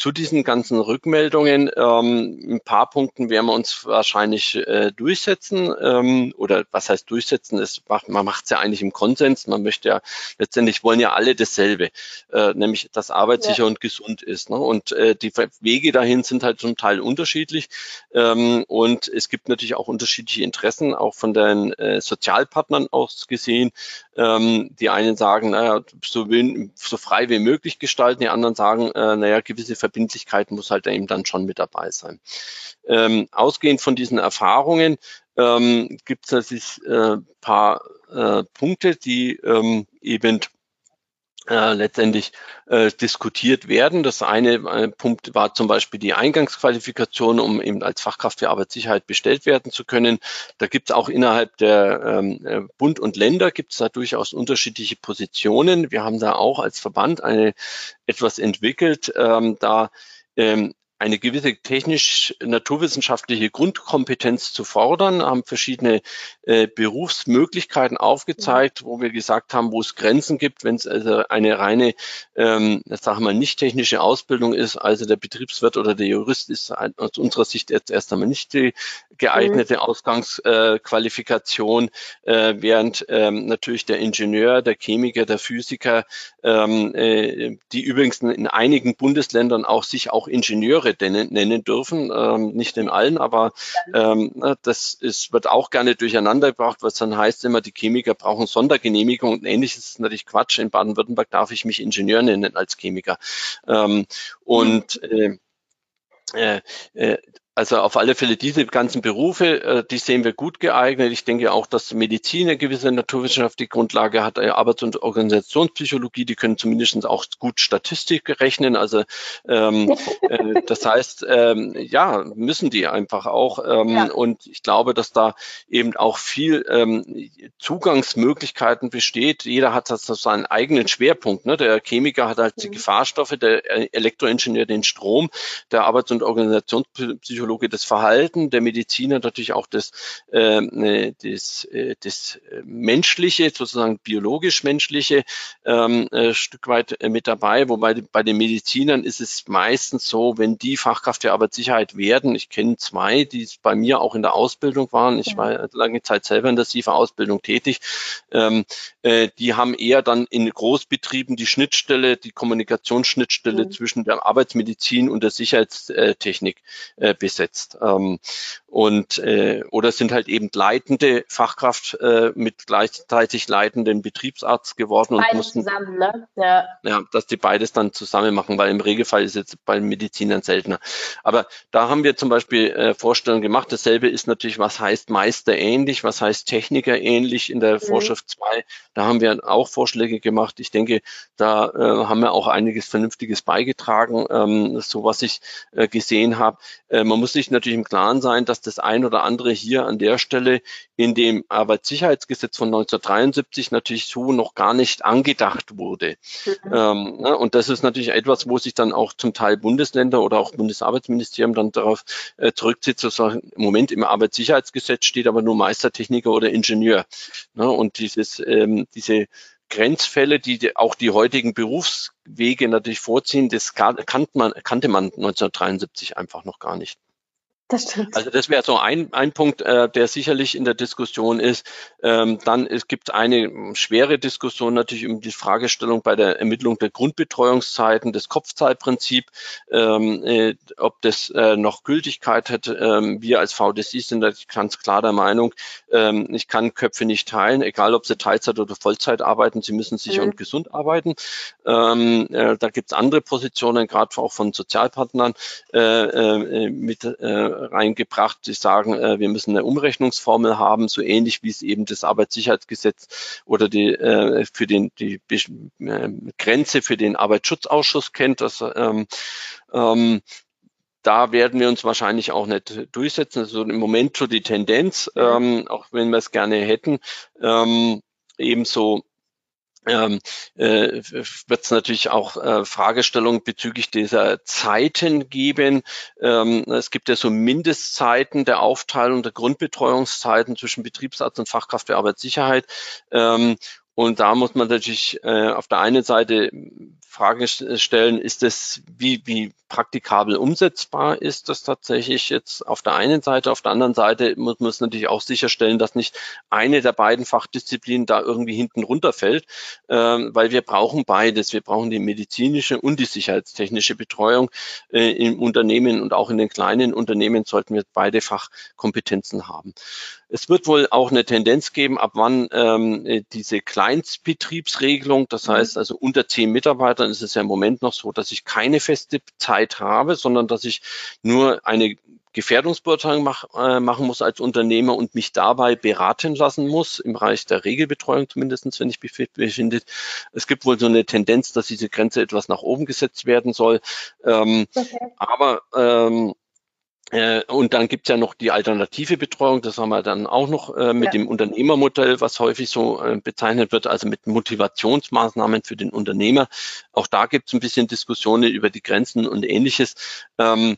zu diesen ganzen Rückmeldungen, ähm, ein paar Punkten werden wir uns wahrscheinlich äh, durchsetzen ähm, oder was heißt durchsetzen? Macht, man macht es ja eigentlich im Konsens. Man möchte ja letztendlich wollen ja alle dasselbe, äh, nämlich dass Arbeit sicher ja. und gesund ist. Ne? Und äh, die Wege dahin sind halt zum Teil unterschiedlich ähm, und es gibt natürlich auch unterschiedliche Interessen, auch von den äh, Sozialpartnern aus gesehen. Ähm, die einen sagen, naja, so, so frei wie möglich gestalten, die anderen sagen, äh, naja, gewisse Verbindlichkeit muss halt eben dann schon mit dabei sein. Ähm, ausgehend von diesen Erfahrungen ähm, gibt es natürlich äh, paar äh, Punkte, die ähm, eben äh, letztendlich äh, diskutiert werden. Das eine äh, Punkt war zum Beispiel die Eingangsqualifikation, um eben als Fachkraft für Arbeitssicherheit bestellt werden zu können. Da gibt es auch innerhalb der ähm, äh, Bund und Länder gibt es da durchaus unterschiedliche Positionen. Wir haben da auch als Verband eine etwas entwickelt, ähm, da ähm, eine gewisse technisch-naturwissenschaftliche Grundkompetenz zu fordern, haben verschiedene äh, Berufsmöglichkeiten aufgezeigt, wo wir gesagt haben, wo es Grenzen gibt, wenn es also eine reine, ähm, sagen wir, nicht technische Ausbildung ist, also der Betriebswirt oder der Jurist ist aus unserer Sicht jetzt erst einmal nicht die geeignete mhm. Ausgangsqualifikation, äh, während ähm, natürlich der Ingenieur, der Chemiker, der Physiker, ähm, äh, die übrigens in einigen Bundesländern auch sich auch Ingenieure Jahre nennen dürfen, ähm, nicht in allen, aber ähm, das ist, wird auch gerne durcheinander gebracht, was dann heißt immer, die Chemiker brauchen Sondergenehmigung und ähnliches ist natürlich Quatsch. In Baden-Württemberg darf ich mich Ingenieur nennen als Chemiker. Ähm, und äh, äh, äh also auf alle Fälle diese ganzen Berufe, äh, die sehen wir gut geeignet. Ich denke auch, dass Medizin eine gewisse naturwissenschaftliche Grundlage hat, äh, Arbeits- und Organisationspsychologie, die können zumindest auch gut Statistik rechnen. Also ähm, äh, das heißt, ähm, ja, müssen die einfach auch. Ähm, ja. Und ich glaube, dass da eben auch viel ähm, Zugangsmöglichkeiten besteht. Jeder hat so seinen eigenen Schwerpunkt. Ne? Der Chemiker hat halt mhm. die Gefahrstoffe, der Elektroingenieur den Strom, der Arbeits- und Organisationspsychologie Psychologe das Verhalten, der Mediziner natürlich auch das, ähm, äh, das, äh, das Menschliche, sozusagen biologisch-menschliche ähm, äh, Stück weit äh, mit dabei. Wobei bei den Medizinern ist es meistens so, wenn die Fachkraft für Arbeitssicherheit werden, ich kenne zwei, die bei mir auch in der Ausbildung waren, ich war lange Zeit selber in der SIFA-Ausbildung tätig, ähm, äh, die haben eher dann in Großbetrieben die Schnittstelle, die Kommunikationsschnittstelle mhm. zwischen der Arbeitsmedizin und der Sicherheitstechnik äh, besetzt. Ähm, und äh, oder sind halt eben leitende Fachkraft äh, mit gleichzeitig leitenden Betriebsarzt geworden und mussten zusammen, ne? ja. ja, dass die beides dann zusammen machen, weil im Regelfall ist jetzt bei Medizinern seltener. Aber da haben wir zum Beispiel äh, Vorstellungen gemacht. Dasselbe ist natürlich, was heißt Meister ähnlich, was heißt Techniker ähnlich in der mhm. Vorschrift 2. Da haben wir auch Vorschläge gemacht. Ich denke, da äh, haben wir auch einiges Vernünftiges beigetragen, ähm, so was ich äh, gesehen habe. Äh, man muss sich natürlich im Klaren sein, dass das ein oder andere hier an der Stelle in dem Arbeitssicherheitsgesetz von 1973 natürlich so noch gar nicht angedacht wurde. Mhm. Ähm, ne, und das ist natürlich etwas, wo sich dann auch zum Teil Bundesländer oder auch Bundesarbeitsministerium dann darauf äh, zurückzieht, zu sagen, im Moment im Arbeitssicherheitsgesetz steht aber nur Meistertechniker oder Ingenieur. Ne, und dieses, ähm, diese Grenzfälle, die auch die heutigen Berufswege natürlich vorziehen, das kannte man, kannte man 1973 einfach noch gar nicht. Das stimmt. Also das wäre so ein, ein Punkt, äh, der sicherlich in der Diskussion ist. Ähm, dann es gibt eine schwere Diskussion natürlich um die Fragestellung bei der Ermittlung der Grundbetreuungszeiten, das Kopfzeitprinzip, ähm, äh, ob das äh, noch Gültigkeit hat. Ähm, wir als VDSI sind da ganz klar der Meinung, ähm, ich kann Köpfe nicht teilen, egal ob sie Teilzeit oder Vollzeit arbeiten, sie müssen sicher mhm. und gesund arbeiten. Ähm, äh, da gibt es andere Positionen, gerade auch von Sozialpartnern äh, äh, mit äh, reingebracht. Sie sagen, äh, wir müssen eine Umrechnungsformel haben, so ähnlich wie es eben das Arbeitssicherheitsgesetz oder die äh, für den die äh, Grenze für den Arbeitsschutzausschuss kennt. Das, ähm, ähm, da werden wir uns wahrscheinlich auch nicht durchsetzen. Also im Moment so die Tendenz, ähm, auch wenn wir es gerne hätten, ähm, ebenso ähm, äh, wird es natürlich auch äh, Fragestellungen bezüglich dieser Zeiten geben. Ähm, es gibt ja so Mindestzeiten der Aufteilung der Grundbetreuungszeiten zwischen Betriebsarzt und Fachkraft für Arbeitssicherheit. Ähm, und da muss man natürlich äh, auf der einen Seite Frage stellen, ist das, wie, wie praktikabel umsetzbar ist das tatsächlich jetzt auf der einen Seite. Auf der anderen Seite muss man es natürlich auch sicherstellen, dass nicht eine der beiden Fachdisziplinen da irgendwie hinten runterfällt, äh, weil wir brauchen beides. Wir brauchen die medizinische und die sicherheitstechnische Betreuung äh, im Unternehmen und auch in den kleinen Unternehmen sollten wir beide Fachkompetenzen haben. Es wird wohl auch eine Tendenz geben, ab wann ähm, diese Kleinstbetriebsregelung, das mhm. heißt also unter zehn Mitarbeitern ist es ja im Moment noch so, dass ich keine feste Zeit habe, sondern dass ich nur eine Gefährdungsbeurteilung mach, äh, machen muss als Unternehmer und mich dabei beraten lassen muss, im Bereich der Regelbetreuung zumindestens, wenn ich mich befinde. Es gibt wohl so eine Tendenz, dass diese Grenze etwas nach oben gesetzt werden soll. Ähm, okay. Aber ähm, äh, und dann gibt's ja noch die alternative Betreuung, das haben wir dann auch noch äh, mit ja. dem Unternehmermodell, was häufig so äh, bezeichnet wird, also mit Motivationsmaßnahmen für den Unternehmer. Auch da gibt's ein bisschen Diskussionen über die Grenzen und ähnliches. Ähm,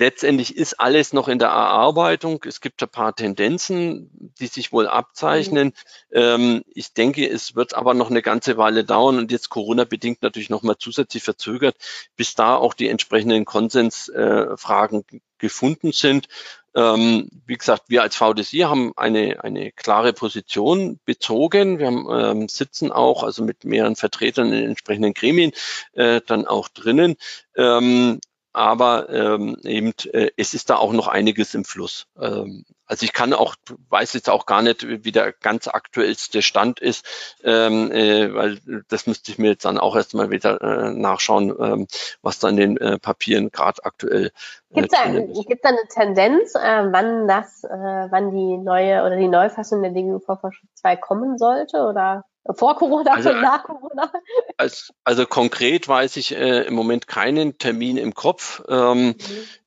Letztendlich ist alles noch in der Erarbeitung. Es gibt ein paar Tendenzen, die sich wohl abzeichnen. Mhm. Ähm, ich denke, es wird aber noch eine ganze Weile dauern und jetzt Corona-bedingt natürlich nochmal zusätzlich verzögert, bis da auch die entsprechenden Konsensfragen gefunden sind. Ähm, wie gesagt, wir als VDSI haben eine, eine klare Position bezogen. Wir haben, ähm, sitzen auch, also mit mehreren Vertretern in entsprechenden Gremien äh, dann auch drinnen. Ähm, aber ähm, eben äh, es ist da auch noch einiges im Fluss. Ähm, also ich kann auch, weiß jetzt auch gar nicht, wie der ganz aktuellste Stand ist, ähm, äh, weil das müsste ich mir jetzt dann auch erstmal wieder äh, nachschauen, ähm, was dann in den äh, Papieren gerade aktuell. Äh, Gibt es da, da eine Tendenz, äh, wann das, äh, wann die neue oder die Neufassung der DGUV 2 kommen sollte? Oder vor Corona also, nach Corona? Als, also konkret weiß ich äh, im Moment keinen Termin im Kopf. Ähm, mhm.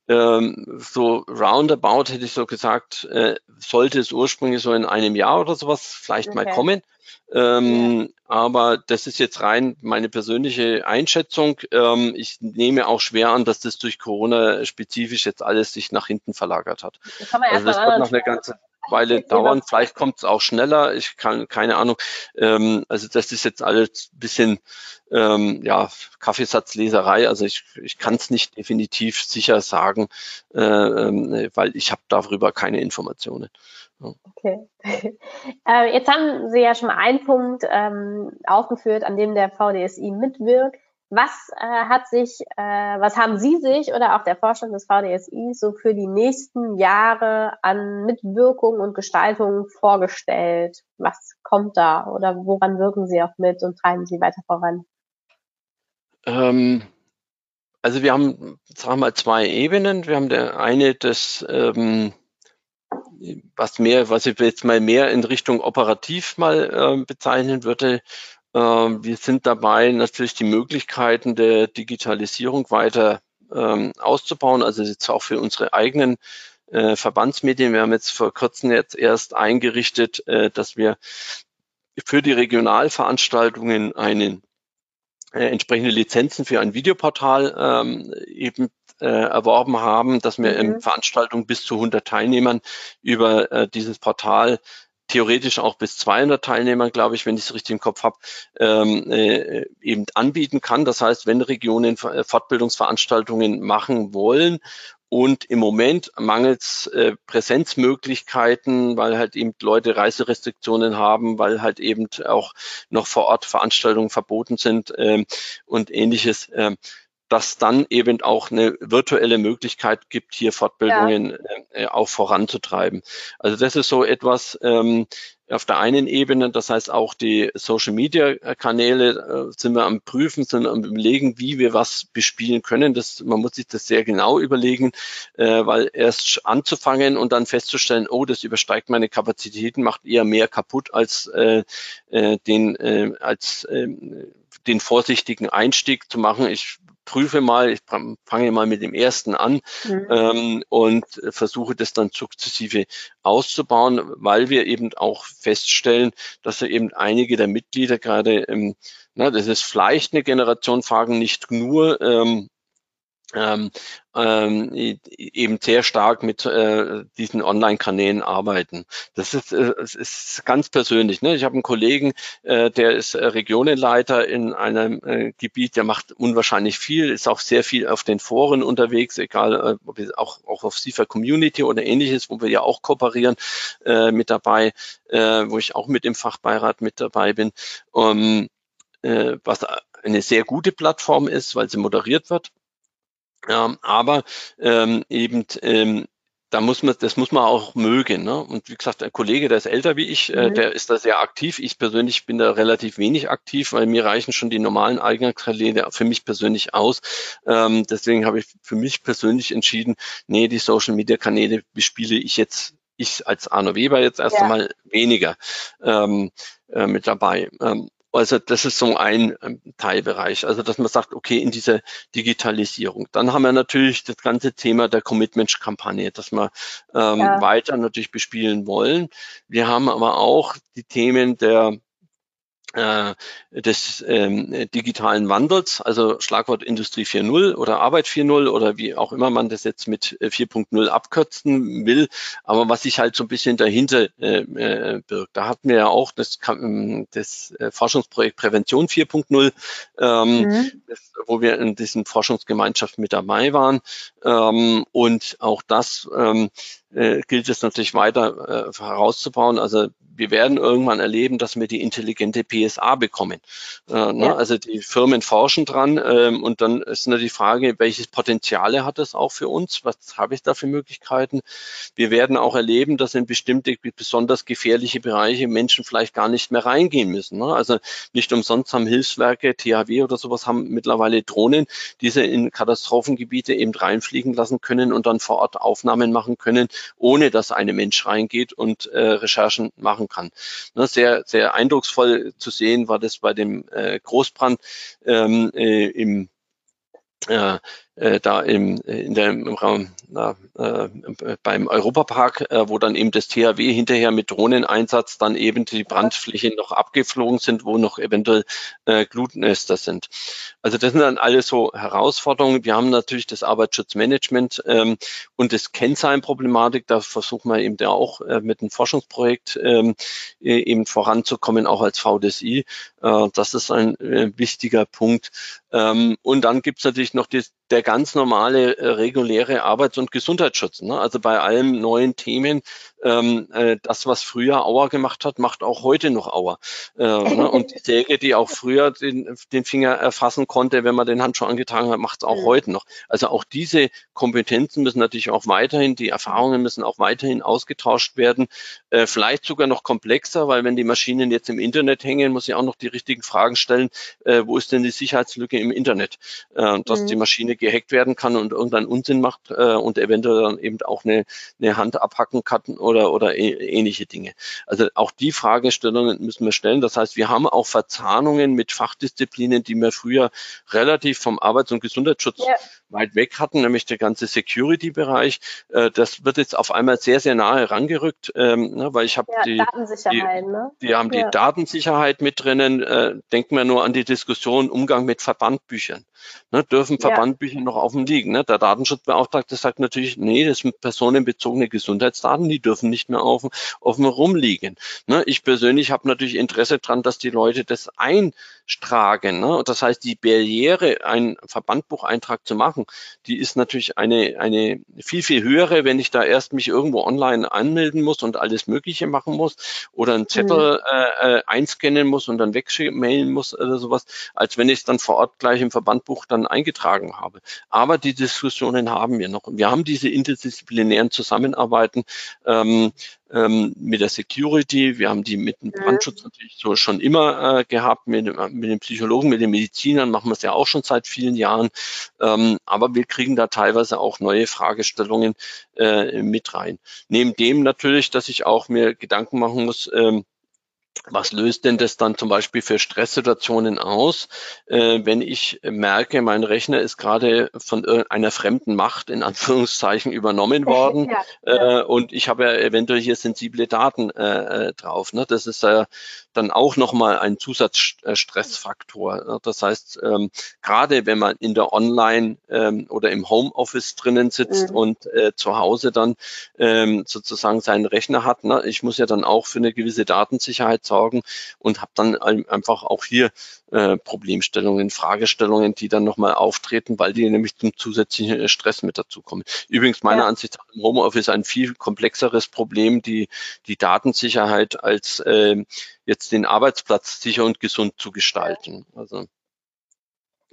ähm, so roundabout hätte ich so gesagt, äh, sollte es ursprünglich so in einem Jahr oder sowas vielleicht okay. mal kommen. Ähm, ja. Aber das ist jetzt rein meine persönliche Einschätzung. Ähm, ich nehme auch schwer an, dass das durch Corona spezifisch jetzt alles sich nach hinten verlagert hat. Das kann man also das wird noch eine ganze Weile dauern. Vielleicht kommt es auch schneller. Ich kann keine Ahnung. Ähm, also das ist jetzt alles bisschen ähm, ja Kaffeesatzleserei. Also ich, ich kann es nicht definitiv sicher sagen, äh, ähm, weil ich habe darüber keine Informationen. Okay. äh, jetzt haben Sie ja schon mal einen Punkt ähm, aufgeführt, an dem der VDSI mitwirkt. Was äh, hat sich, äh, was haben Sie sich oder auch der Vorstand des VDSI so für die nächsten Jahre an Mitwirkung und Gestaltung vorgestellt? Was kommt da oder woran wirken Sie auch mit und treiben Sie weiter voran? Ähm, also wir haben, sagen wir mal, zwei Ebenen. Wir haben der eine das, ähm, was mehr, was ich jetzt mal mehr in Richtung operativ mal äh, bezeichnen würde, wir sind dabei, natürlich die Möglichkeiten der Digitalisierung weiter ähm, auszubauen, also jetzt auch für unsere eigenen äh, Verbandsmedien. Wir haben jetzt vor kurzem jetzt erst eingerichtet, äh, dass wir für die Regionalveranstaltungen einen äh, entsprechende Lizenzen für ein Videoportal ähm, eben äh, erworben haben, dass wir mhm. in Veranstaltungen bis zu 100 Teilnehmern über dieses Portal theoretisch auch bis 200 Teilnehmer, glaube ich, wenn ich es richtig im Kopf habe, ähm, äh, eben anbieten kann. Das heißt, wenn Regionen Fortbildungsveranstaltungen machen wollen und im Moment mangels äh, Präsenzmöglichkeiten, weil halt eben Leute Reiserestriktionen haben, weil halt eben auch noch vor Ort Veranstaltungen verboten sind ähm, und ähnliches, äh, dass dann eben auch eine virtuelle Möglichkeit gibt, hier Fortbildungen ja. äh, auch voranzutreiben. Also das ist so etwas, ähm, auf der einen Ebene, das heißt auch die Social Media Kanäle äh, sind wir am prüfen, sind am überlegen, wie wir was bespielen können. Das, man muss sich das sehr genau überlegen, äh, weil erst anzufangen und dann festzustellen, oh, das übersteigt meine Kapazitäten, macht eher mehr kaputt als äh, äh, den äh, als äh, den vorsichtigen Einstieg zu machen. Ich prüfe mal, ich fange mal mit dem ersten an mhm. ähm, und versuche das dann sukzessive auszubauen, weil wir eben auch feststellen, dass eben einige der Mitglieder gerade, ähm, na, das ist vielleicht eine Generation Fragen, nicht nur ähm, ähm, ähm, eben sehr stark mit äh, diesen Online-Kanälen arbeiten. Das ist, äh, ist ganz persönlich. Ne? Ich habe einen Kollegen, äh, der ist äh, Regionenleiter in einem äh, Gebiet, der macht unwahrscheinlich viel, ist auch sehr viel auf den Foren unterwegs, egal äh, ob auch, auch auf SIFA Community oder ähnliches, wo wir ja auch kooperieren äh, mit dabei, äh, wo ich auch mit im Fachbeirat mit dabei bin. Um, äh, was eine sehr gute Plattform ist, weil sie moderiert wird ja, aber ähm, eben ähm, da muss man, das muss man auch mögen. Ne? Und wie gesagt, der Kollege, der ist älter wie ich, äh, mhm. der ist da sehr aktiv. Ich persönlich bin da relativ wenig aktiv, weil mir reichen schon die normalen Eingangskanäle für mich persönlich aus. Ähm, deswegen habe ich für mich persönlich entschieden, nee, die Social Media Kanäle bespiele ich jetzt, ich als Arno Weber jetzt erst ja. einmal weniger ähm, äh, mit dabei. Ähm, also das ist so ein ähm, Teilbereich. Also dass man sagt, okay, in dieser Digitalisierung. Dann haben wir natürlich das ganze Thema der Commitment-Kampagne, dass wir ähm, ja. weiter natürlich bespielen wollen. Wir haben aber auch die Themen der des ähm, digitalen Wandels, also Schlagwort Industrie 4.0 oder Arbeit 4.0 oder wie auch immer man das jetzt mit 4.0 äh, abkürzen will. Aber was sich halt so ein bisschen dahinter äh, äh, birgt, da hatten wir ja auch das, ähm, das äh, Forschungsprojekt Prävention 4.0, ähm, mhm. das, wo wir in diesen Forschungsgemeinschaft mit dabei waren. Ähm, und auch das ähm, äh, gilt es natürlich weiter äh, herauszubauen. Also wir werden irgendwann erleben, dass wir die intelligente PSA bekommen. Äh, ne? Also die Firmen forschen dran ähm, und dann ist nur die Frage, welches Potenziale hat das auch für uns? Was habe ich da für Möglichkeiten? Wir werden auch erleben, dass in bestimmte besonders gefährliche Bereiche Menschen vielleicht gar nicht mehr reingehen müssen. Ne? Also nicht umsonst haben Hilfswerke, THW oder sowas haben mittlerweile Drohnen, die sie in Katastrophengebiete eben reinfliegen lassen können und dann vor Ort Aufnahmen machen können, ohne dass ein Mensch reingeht und äh, Recherchen machen kann. Ne, sehr, sehr eindrucksvoll zu sehen war das bei dem äh, Großbrand ähm, äh, im äh, äh, da im, in der, im Raum na, äh, beim Europapark, äh, wo dann eben das THW hinterher mit Drohneneinsatz dann eben die Brandflächen noch abgeflogen sind, wo noch eventuell äh, Glutnester sind. Also das sind dann alles so Herausforderungen. Wir haben natürlich das Arbeitsschutzmanagement ähm, und das Kennzahlenproblematik. Da versuchen wir eben da auch äh, mit einem Forschungsprojekt ähm, e, eben voranzukommen, auch als VDSI. Äh, das ist ein äh, wichtiger Punkt. Ähm, und dann gibt's natürlich noch die, der ganz normale äh, reguläre Arbeits- und Gesundheitsschutz. Ne? Also bei allen neuen Themen, ähm, äh, das, was früher Auer gemacht hat, macht auch heute noch Auer. Äh, ne? Und die Säge, die auch früher den, den Finger erfassen konnte, wenn man den Handschuh angetragen hat, macht es auch mhm. heute noch. Also auch diese Kompetenzen müssen natürlich auch weiterhin, die Erfahrungen müssen auch weiterhin ausgetauscht werden. Äh, vielleicht sogar noch komplexer, weil wenn die Maschinen jetzt im Internet hängen, muss ich auch noch die richtigen Fragen stellen, äh, wo ist denn die Sicherheitslücke im Internet? Äh, dass mhm. die Maschine gehackt werden kann und irgendeinen Unsinn macht äh, und eventuell dann eben auch eine, eine Hand abhacken kann oder, oder ähnliche Dinge. Also auch die Fragestellungen müssen wir stellen. Das heißt, wir haben auch Verzahnungen mit Fachdisziplinen, die wir früher relativ vom Arbeits- und Gesundheitsschutz ja. Weit weg hatten, nämlich der ganze Security-Bereich. Äh, das wird jetzt auf einmal sehr, sehr nahe herangerückt, ähm, ne, weil ich habe ja, die, die, ne? die haben ja. die Datensicherheit mit drinnen. Äh, denken wir nur an die Diskussion Umgang mit Verbandbüchern. Ne, dürfen Verbandbücher noch auf dem liegen? Ne? Der Datenschutzbeauftragte sagt natürlich, nee, das sind personenbezogene Gesundheitsdaten, die dürfen nicht mehr offen, offen rumliegen. Ne? Ich persönlich habe natürlich Interesse dran, dass die Leute das ein tragen. Ne? Und das heißt, die Barriere, einen Verbandbucheintrag zu machen, die ist natürlich eine, eine viel, viel höhere, wenn ich da erst mich irgendwo online anmelden muss und alles Mögliche machen muss oder einen Zettel mhm. äh, äh einscannen muss und dann wegmailen muss oder sowas, als wenn ich es dann vor Ort gleich im Verbandbuch dann eingetragen habe. Aber die Diskussionen haben wir noch. Wir haben diese interdisziplinären Zusammenarbeiten. Ähm, ähm, mit der Security. Wir haben die mit dem mhm. Brandschutz natürlich so schon immer äh, gehabt, mit, mit den Psychologen, mit den Medizinern machen wir es ja auch schon seit vielen Jahren. Ähm, aber wir kriegen da teilweise auch neue Fragestellungen äh, mit rein. Neben dem natürlich, dass ich auch mir Gedanken machen muss, ähm, was löst denn das dann zum Beispiel für Stresssituationen aus, äh, wenn ich merke, mein Rechner ist gerade von einer fremden Macht in Anführungszeichen übernommen worden ja, ja. Äh, und ich habe ja eventuell hier sensible Daten äh, äh drauf. Ne? Das ist äh, dann auch nochmal ein Zusatzstressfaktor. Das heißt, ähm, gerade wenn man in der Online ähm, oder im Homeoffice drinnen sitzt mhm. und äh, zu Hause dann ähm, sozusagen seinen Rechner hat, ne, ich muss ja dann auch für eine gewisse Datensicherheit sorgen und habe dann einfach auch hier äh, Problemstellungen, Fragestellungen, die dann nochmal auftreten, weil die nämlich zum zusätzlichen äh, Stress mit dazukommen. Übrigens meiner ja. Ansicht nach im Homeoffice ein viel komplexeres Problem, die, die Datensicherheit als äh, jetzt den Arbeitsplatz sicher und gesund zu gestalten. Also.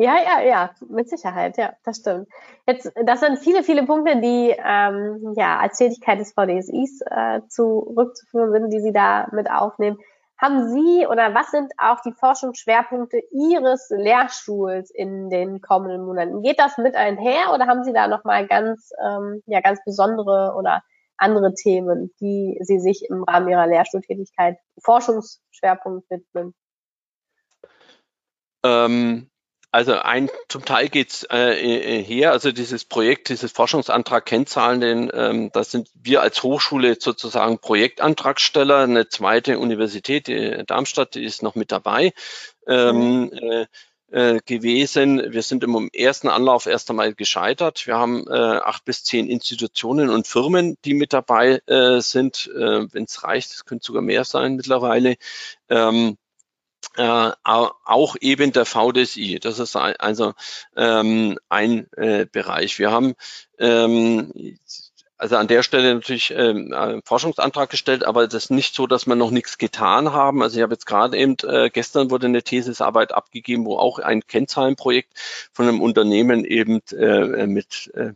Ja, ja, ja, mit Sicherheit, ja, das stimmt. Jetzt, das sind viele, viele Punkte, die ähm, ja als Tätigkeit des VDSIs äh, zurückzuführen sind, die Sie da mit aufnehmen. Haben Sie oder was sind auch die Forschungsschwerpunkte Ihres Lehrstuhls in den kommenden Monaten? Geht das mit einher oder haben Sie da nochmal ganz, ähm, ja, ganz besondere oder andere Themen, die Sie sich im Rahmen Ihrer Lehrstuhltätigkeit Forschungsschwerpunkt widmen? Ähm, also ein zum Teil geht's äh, äh, her, also dieses Projekt, dieses Forschungsantrag Kennzahlen, den, ähm, das sind wir als Hochschule sozusagen Projektantragsteller. Eine zweite Universität, die Darmstadt, die ist noch mit dabei. Ähm, mhm. äh, äh, gewesen. Wir sind im ersten Anlauf erst einmal gescheitert. Wir haben äh, acht bis zehn Institutionen und Firmen, die mit dabei äh, sind. Äh, Wenn es reicht, es könnte sogar mehr sein mittlerweile. Ähm, äh, auch eben der VDSI. Das ist also ähm, ein äh, Bereich. Wir haben ähm, also an der Stelle natürlich ähm, einen Forschungsantrag gestellt, aber das ist nicht so, dass wir noch nichts getan haben. Also ich habe jetzt gerade eben, äh, gestern wurde eine Thesisarbeit abgegeben, wo auch ein Kennzahlenprojekt von einem Unternehmen eben äh, mit, äh,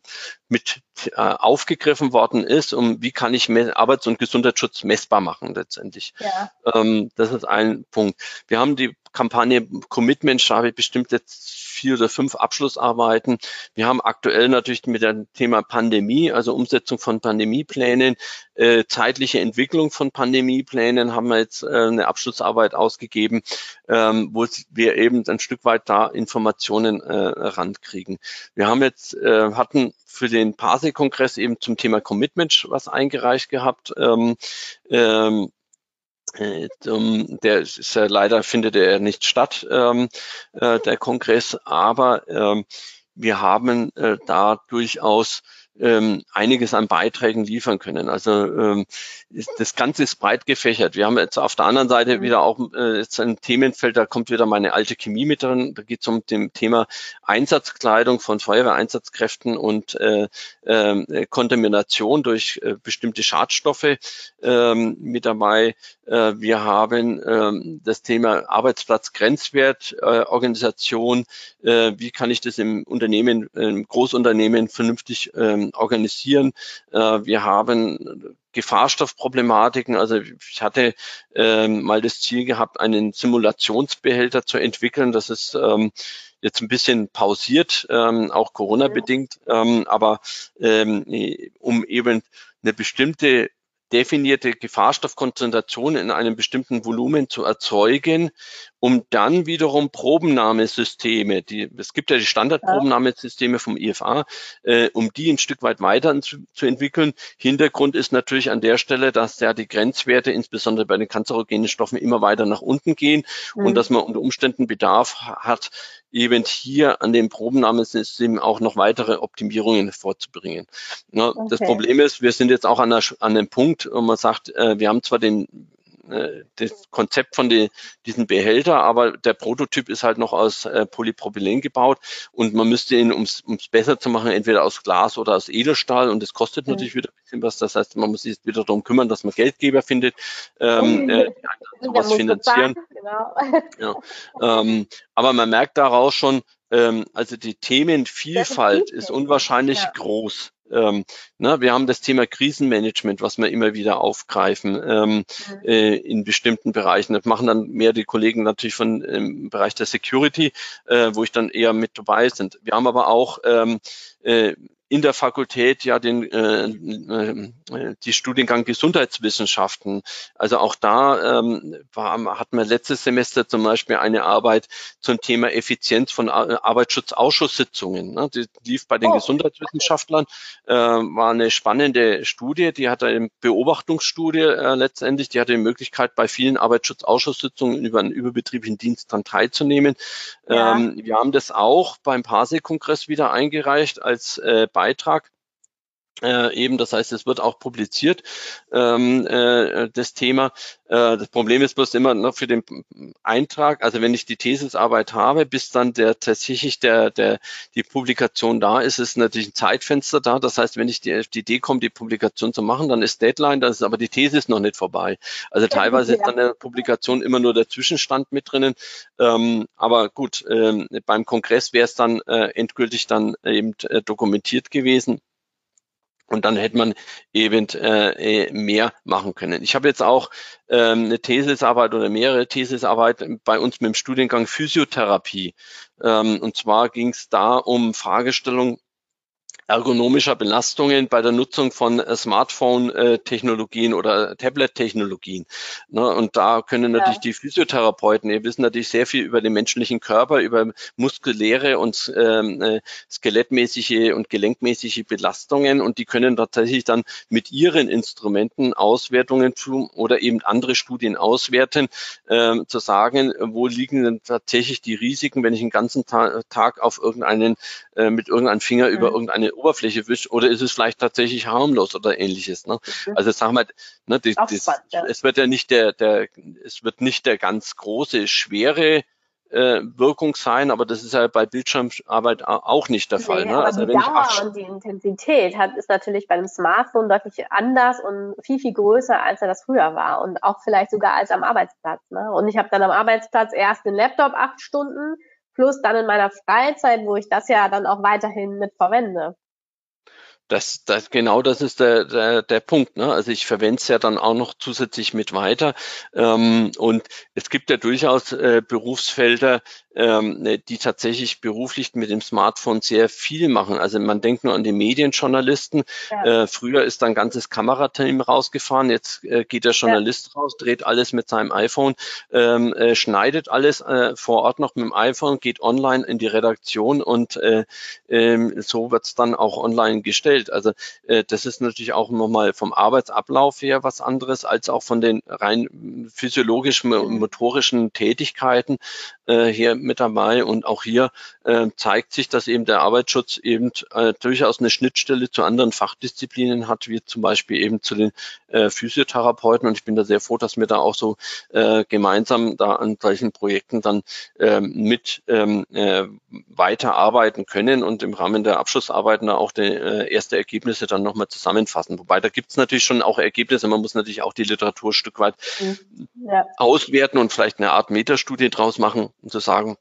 mit äh, aufgegriffen worden ist, um wie kann ich Arbeits- und Gesundheitsschutz messbar machen letztendlich. Ja. Ähm, das ist ein Punkt. Wir haben die Kampagne Commitment, da habe ich bestimmt jetzt vier oder fünf Abschlussarbeiten. Wir haben aktuell natürlich mit dem Thema Pandemie, also Umsetzung von Pandemieplänen, äh, zeitliche Entwicklung von Pandemieplänen, haben wir jetzt äh, eine Abschlussarbeit ausgegeben, ähm, wo wir eben ein Stück weit da Informationen äh, rankriegen. Wir haben jetzt, äh, hatten für den PASE-Kongress eben zum Thema Commitment was eingereicht gehabt. Ähm, ähm, äh, der ist ja leider findet er nicht statt, ähm, äh, der Kongress, aber ähm, wir haben äh, da durchaus ähm, einiges an Beiträgen liefern können. Also ähm, das Ganze ist breit gefächert. Wir haben jetzt auf der anderen Seite mhm. wieder auch äh, jetzt ein Themenfeld, da kommt wieder meine alte Chemie mit drin. Da geht es um dem Thema Einsatzkleidung von Feuerwehreinsatzkräften und äh, äh, Kontamination durch äh, bestimmte Schadstoffe ähm, mit dabei. Äh, wir haben ähm, das Thema Arbeitsplatzgrenzwertorganisation. Äh, äh, wie kann ich das im Unternehmen, im Großunternehmen vernünftig ähm, organisieren. Wir haben Gefahrstoffproblematiken. Also ich hatte ähm, mal das Ziel gehabt, einen Simulationsbehälter zu entwickeln. Das ist jetzt ein bisschen pausiert, ähm, auch Corona-bedingt, ähm, aber ähm, um eben eine bestimmte definierte Gefahrstoffkonzentration in einem bestimmten Volumen zu erzeugen, um dann wiederum Probennahmesysteme, die, es gibt ja die Standardprobennahmesysteme vom IFA, äh, um die ein Stück weit weiter zu, zu, entwickeln. Hintergrund ist natürlich an der Stelle, dass ja die Grenzwerte, insbesondere bei den kanzerogenen Stoffen, immer weiter nach unten gehen mhm. und dass man unter Umständen Bedarf hat, eben hier an dem Probennahmesystem auch noch weitere Optimierungen vorzubringen. Ja, okay. Das Problem ist, wir sind jetzt auch an, der, an dem Punkt, wo man sagt, äh, wir haben zwar den äh, das Konzept von den, diesen Behälter, aber der Prototyp ist halt noch aus äh, Polypropylen gebaut und man müsste ihn, um es besser zu machen, entweder aus Glas oder aus Edelstahl und das kostet mhm. natürlich wieder ein bisschen was. Das heißt, man muss sich wieder darum kümmern, dass man Geldgeber findet, ähm, äh, sowas finanzieren. Genau. Ja. Ähm, aber man merkt daraus schon, ähm, also die Themenvielfalt ist, ist unwahrscheinlich ja. groß. Ähm, na, wir haben das Thema Krisenmanagement, was wir immer wieder aufgreifen ähm, mhm. äh, in bestimmten Bereichen. Das machen dann mehr die Kollegen natürlich von im Bereich der Security, äh, wo ich dann eher mit dabei sind. Wir haben aber auch ähm, äh, in der Fakultät ja den äh, äh, die Studiengang Gesundheitswissenschaften. Also auch da ähm, war, hatten wir letztes Semester zum Beispiel eine Arbeit zum Thema Effizienz von Arbeitsschutzausschusssitzungen. Ne? Die lief bei den oh. Gesundheitswissenschaftlern, äh, war eine spannende Studie. Die hatte eine Beobachtungsstudie äh, letztendlich. Die hatte die Möglichkeit, bei vielen Arbeitsschutzausschusssitzungen über einen überbetrieblichen Dienst dran teilzunehmen. Ja. Ähm, wir haben das auch beim PASE-Kongress wieder eingereicht als äh, Beitrag. Äh, eben, das heißt, es wird auch publiziert, ähm, äh, das Thema. Äh, das Problem ist bloß immer noch für den Eintrag, also wenn ich die Thesisarbeit habe, bis dann der tatsächlich der, der, die Publikation da ist, ist natürlich ein Zeitfenster da. Das heißt, wenn ich die, auf die Idee komme, die Publikation zu machen, dann ist Deadline, dann ist aber die Thesis noch nicht vorbei. Also teilweise ist dann der Publikation immer nur der Zwischenstand mit drinnen. Ähm, aber gut, ähm, beim Kongress wäre es dann äh, endgültig dann eben äh, dokumentiert gewesen. Und dann hätte man eben äh, mehr machen können. Ich habe jetzt auch ähm, eine Thesisarbeit oder mehrere Thesisarbeiten bei uns mit dem Studiengang Physiotherapie. Ähm, und zwar ging es da um Fragestellungen, ergonomischer Belastungen bei der Nutzung von äh, Smartphone-Technologien oder Tablet-Technologien. Ne, und da können natürlich ja. die Physiotherapeuten, ihr wissen natürlich sehr viel über den menschlichen Körper, über muskuläre und ähm, äh, skelettmäßige und gelenkmäßige Belastungen und die können tatsächlich dann mit ihren Instrumenten Auswertungen tun oder eben andere Studien auswerten, ähm, zu sagen, wo liegen denn tatsächlich die Risiken, wenn ich einen ganzen Ta Tag auf irgendeinen, äh, mit irgendeinem Finger mhm. über irgendeine Oberfläche wischt oder ist es vielleicht tatsächlich harmlos oder ähnliches. Ne? Mhm. Also sagen wir, ne, die, die, spannend, ja. es wird ja nicht der, der, es wird nicht der ganz große, schwere äh, Wirkung sein, aber das ist ja bei Bildschirmarbeit auch nicht der Fall. Nee, ne? also die Dauer und die Intensität hat, ist natürlich bei einem Smartphone deutlich anders und viel, viel größer, als er das früher war und auch vielleicht sogar als am Arbeitsplatz. Ne? Und ich habe dann am Arbeitsplatz erst den Laptop acht Stunden plus dann in meiner Freizeit, wo ich das ja dann auch weiterhin mit verwende. Das, das, genau das ist der, der, der Punkt. Ne? Also ich verwende es ja dann auch noch zusätzlich mit weiter. Ähm, und es gibt ja durchaus äh, Berufsfelder, ähm, ne, die tatsächlich beruflich mit dem Smartphone sehr viel machen. Also man denkt nur an die Medienjournalisten. Ja. Äh, früher ist ein ganzes Kamerateam rausgefahren, jetzt äh, geht der Journalist ja. raus, dreht alles mit seinem iPhone, ähm, äh, schneidet alles äh, vor Ort noch mit dem iPhone, geht online in die Redaktion und äh, äh, so wird es dann auch online gestellt. Also äh, das ist natürlich auch nochmal vom Arbeitsablauf her was anderes als auch von den rein physiologischen, mhm. motorischen Tätigkeiten äh, hier mit dabei. Und auch hier äh, zeigt sich, dass eben der Arbeitsschutz eben äh, durchaus eine Schnittstelle zu anderen Fachdisziplinen hat, wie zum Beispiel eben zu den äh, Physiotherapeuten. Und ich bin da sehr froh, dass wir da auch so äh, gemeinsam da an solchen Projekten dann äh, mit ähm, äh, weiterarbeiten können und im Rahmen der Abschlussarbeiten da auch die äh, erste Ergebnisse dann nochmal zusammenfassen. Wobei da gibt es natürlich schon auch Ergebnisse. Man muss natürlich auch die Literatur ein Stück weit mhm. ja. auswerten und vielleicht eine Art Metastudie draus machen, um zu sagen,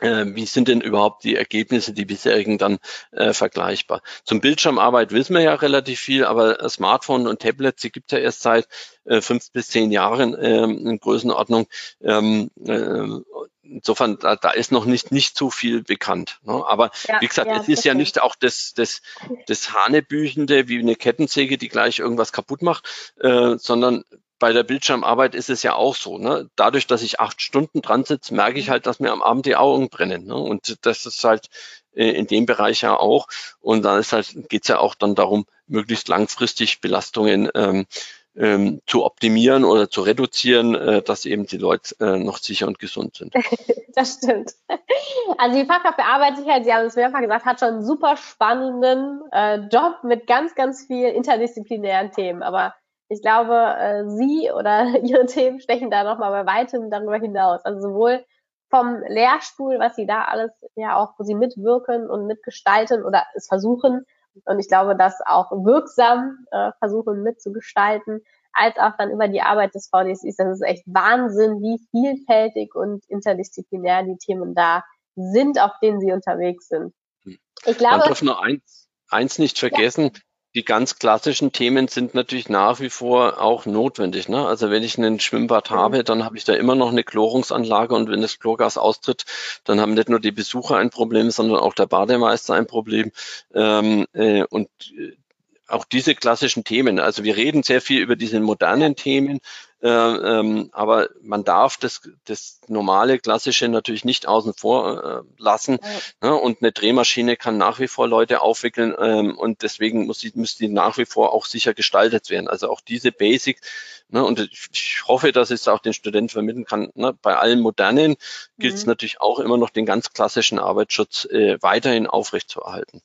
wie sind denn überhaupt die Ergebnisse, die bisherigen dann äh, vergleichbar? Zum Bildschirmarbeit wissen wir ja relativ viel, aber Smartphone und Tablets, die gibt es ja erst seit äh, fünf bis zehn Jahren ähm, in Größenordnung. Ähm, äh, insofern, da, da ist noch nicht, nicht so viel bekannt. Ne? Aber ja, wie gesagt, ja, es ist ja nicht auch das, das, das Hanebüchende wie eine Kettensäge, die gleich irgendwas kaputt macht, äh, sondern bei der Bildschirmarbeit ist es ja auch so. Ne? Dadurch, dass ich acht Stunden dran sitze, merke ich halt, dass mir am Abend die Augen brennen. Ne? Und das ist halt äh, in dem Bereich ja auch. Und dann ist halt, geht's ja auch dann darum, möglichst langfristig Belastungen ähm, ähm, zu optimieren oder zu reduzieren, äh, dass eben die Leute äh, noch sicher und gesund sind. das stimmt. Also die Fachkraft für Arbeitssicherheit, Sie haben es mehrfach gesagt, hat schon einen super spannenden äh, Job mit ganz, ganz vielen interdisziplinären Themen. Aber ich glaube, äh, Sie oder Ihre Themen stechen da nochmal bei weitem darüber hinaus. Also sowohl vom Lehrstuhl, was Sie da alles ja auch, wo Sie mitwirken und mitgestalten oder es versuchen, und ich glaube, das auch wirksam äh, versuchen mitzugestalten, als auch dann über die Arbeit des VDSIs. Das ist echt Wahnsinn, wie vielfältig und interdisziplinär die Themen da sind, auf denen sie unterwegs sind. Hm. Ich glaube, Man darf nur eins, eins nicht vergessen. Ja. Die ganz klassischen Themen sind natürlich nach wie vor auch notwendig. Ne? Also wenn ich ein Schwimmbad mhm. habe, dann habe ich da immer noch eine Chlorungsanlage und wenn das Chlorgas austritt, dann haben nicht nur die Besucher ein Problem, sondern auch der Bademeister ein Problem. Ähm, äh, und äh, auch diese klassischen Themen. Also wir reden sehr viel über diese modernen Themen, äh, ähm, aber man darf das, das normale, klassische natürlich nicht außen vor äh, lassen. Ja. Ne? Und eine Drehmaschine kann nach wie vor Leute aufwickeln ähm, und deswegen muss sie, müssen die nach wie vor auch sicher gestaltet werden. Also auch diese Basics. Ne? Und ich hoffe, dass es auch den Studenten vermitteln kann. Ne? Bei allen modernen gilt es mhm. natürlich auch immer noch den ganz klassischen Arbeitsschutz äh, weiterhin aufrechtzuerhalten.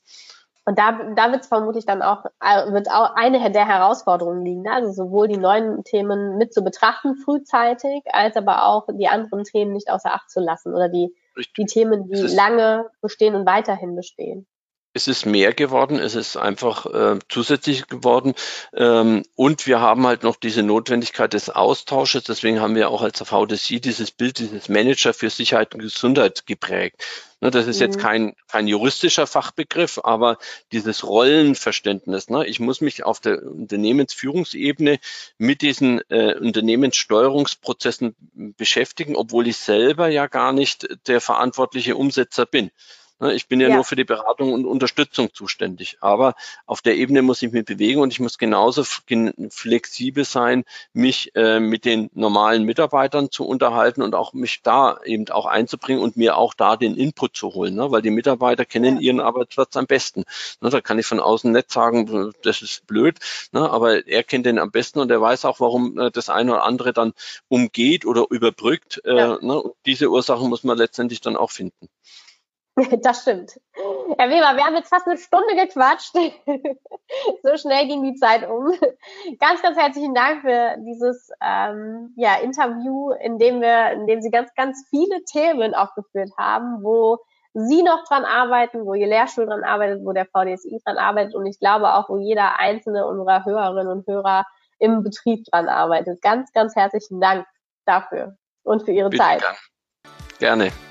Und da, da wird es vermutlich dann auch, äh, wird auch eine der Herausforderungen liegen, ne? also sowohl die neuen Themen mit zu betrachten frühzeitig, als aber auch die anderen Themen nicht außer Acht zu lassen oder die, die Themen, die lange bestehen und weiterhin bestehen es ist mehr geworden, es ist einfach äh, zusätzlich geworden ähm, und wir haben halt noch diese Notwendigkeit des Austausches. Deswegen haben wir auch als VDC dieses Bild dieses Manager für Sicherheit und Gesundheit geprägt. Ne, das ist mhm. jetzt kein, kein juristischer Fachbegriff, aber dieses Rollenverständnis. Ne? Ich muss mich auf der Unternehmensführungsebene mit diesen äh, Unternehmenssteuerungsprozessen beschäftigen, obwohl ich selber ja gar nicht der verantwortliche Umsetzer bin. Ne, ich bin ja, ja, nur für die Beratung und Unterstützung zuständig. Aber auf der Ebene muss ich mich bewegen und ich muss genauso flexibel sein, mich äh, mit den normalen Mitarbeitern zu unterhalten und auch mich da eben auch einzubringen und mir auch da den Input zu holen, ne? weil die Mitarbeiter kennen ja. ihren Arbeitsplatz am besten. Ne? Da kann ich von außen nicht sagen, das ist blöd, ne? aber er kennt den am besten und er weiß auch, warum äh, das eine oder andere dann umgeht oder überbrückt. Äh, ja. ne? Und diese Ursachen muss man letztendlich dann auch finden. Das stimmt. Herr Weber, wir haben jetzt fast eine Stunde gequatscht. so schnell ging die Zeit um. Ganz, ganz herzlichen Dank für dieses ähm, ja, Interview, in dem wir, in dem Sie ganz, ganz viele Themen aufgeführt haben, wo Sie noch dran arbeiten, wo Ihr Lehrstuhl dran arbeitet, wo der VDSI dran arbeitet und ich glaube auch, wo jeder einzelne unserer Hörerinnen und Hörer im Betrieb dran arbeitet. Ganz, ganz herzlichen Dank dafür und für Ihre Bitte Zeit. Gerne. gerne.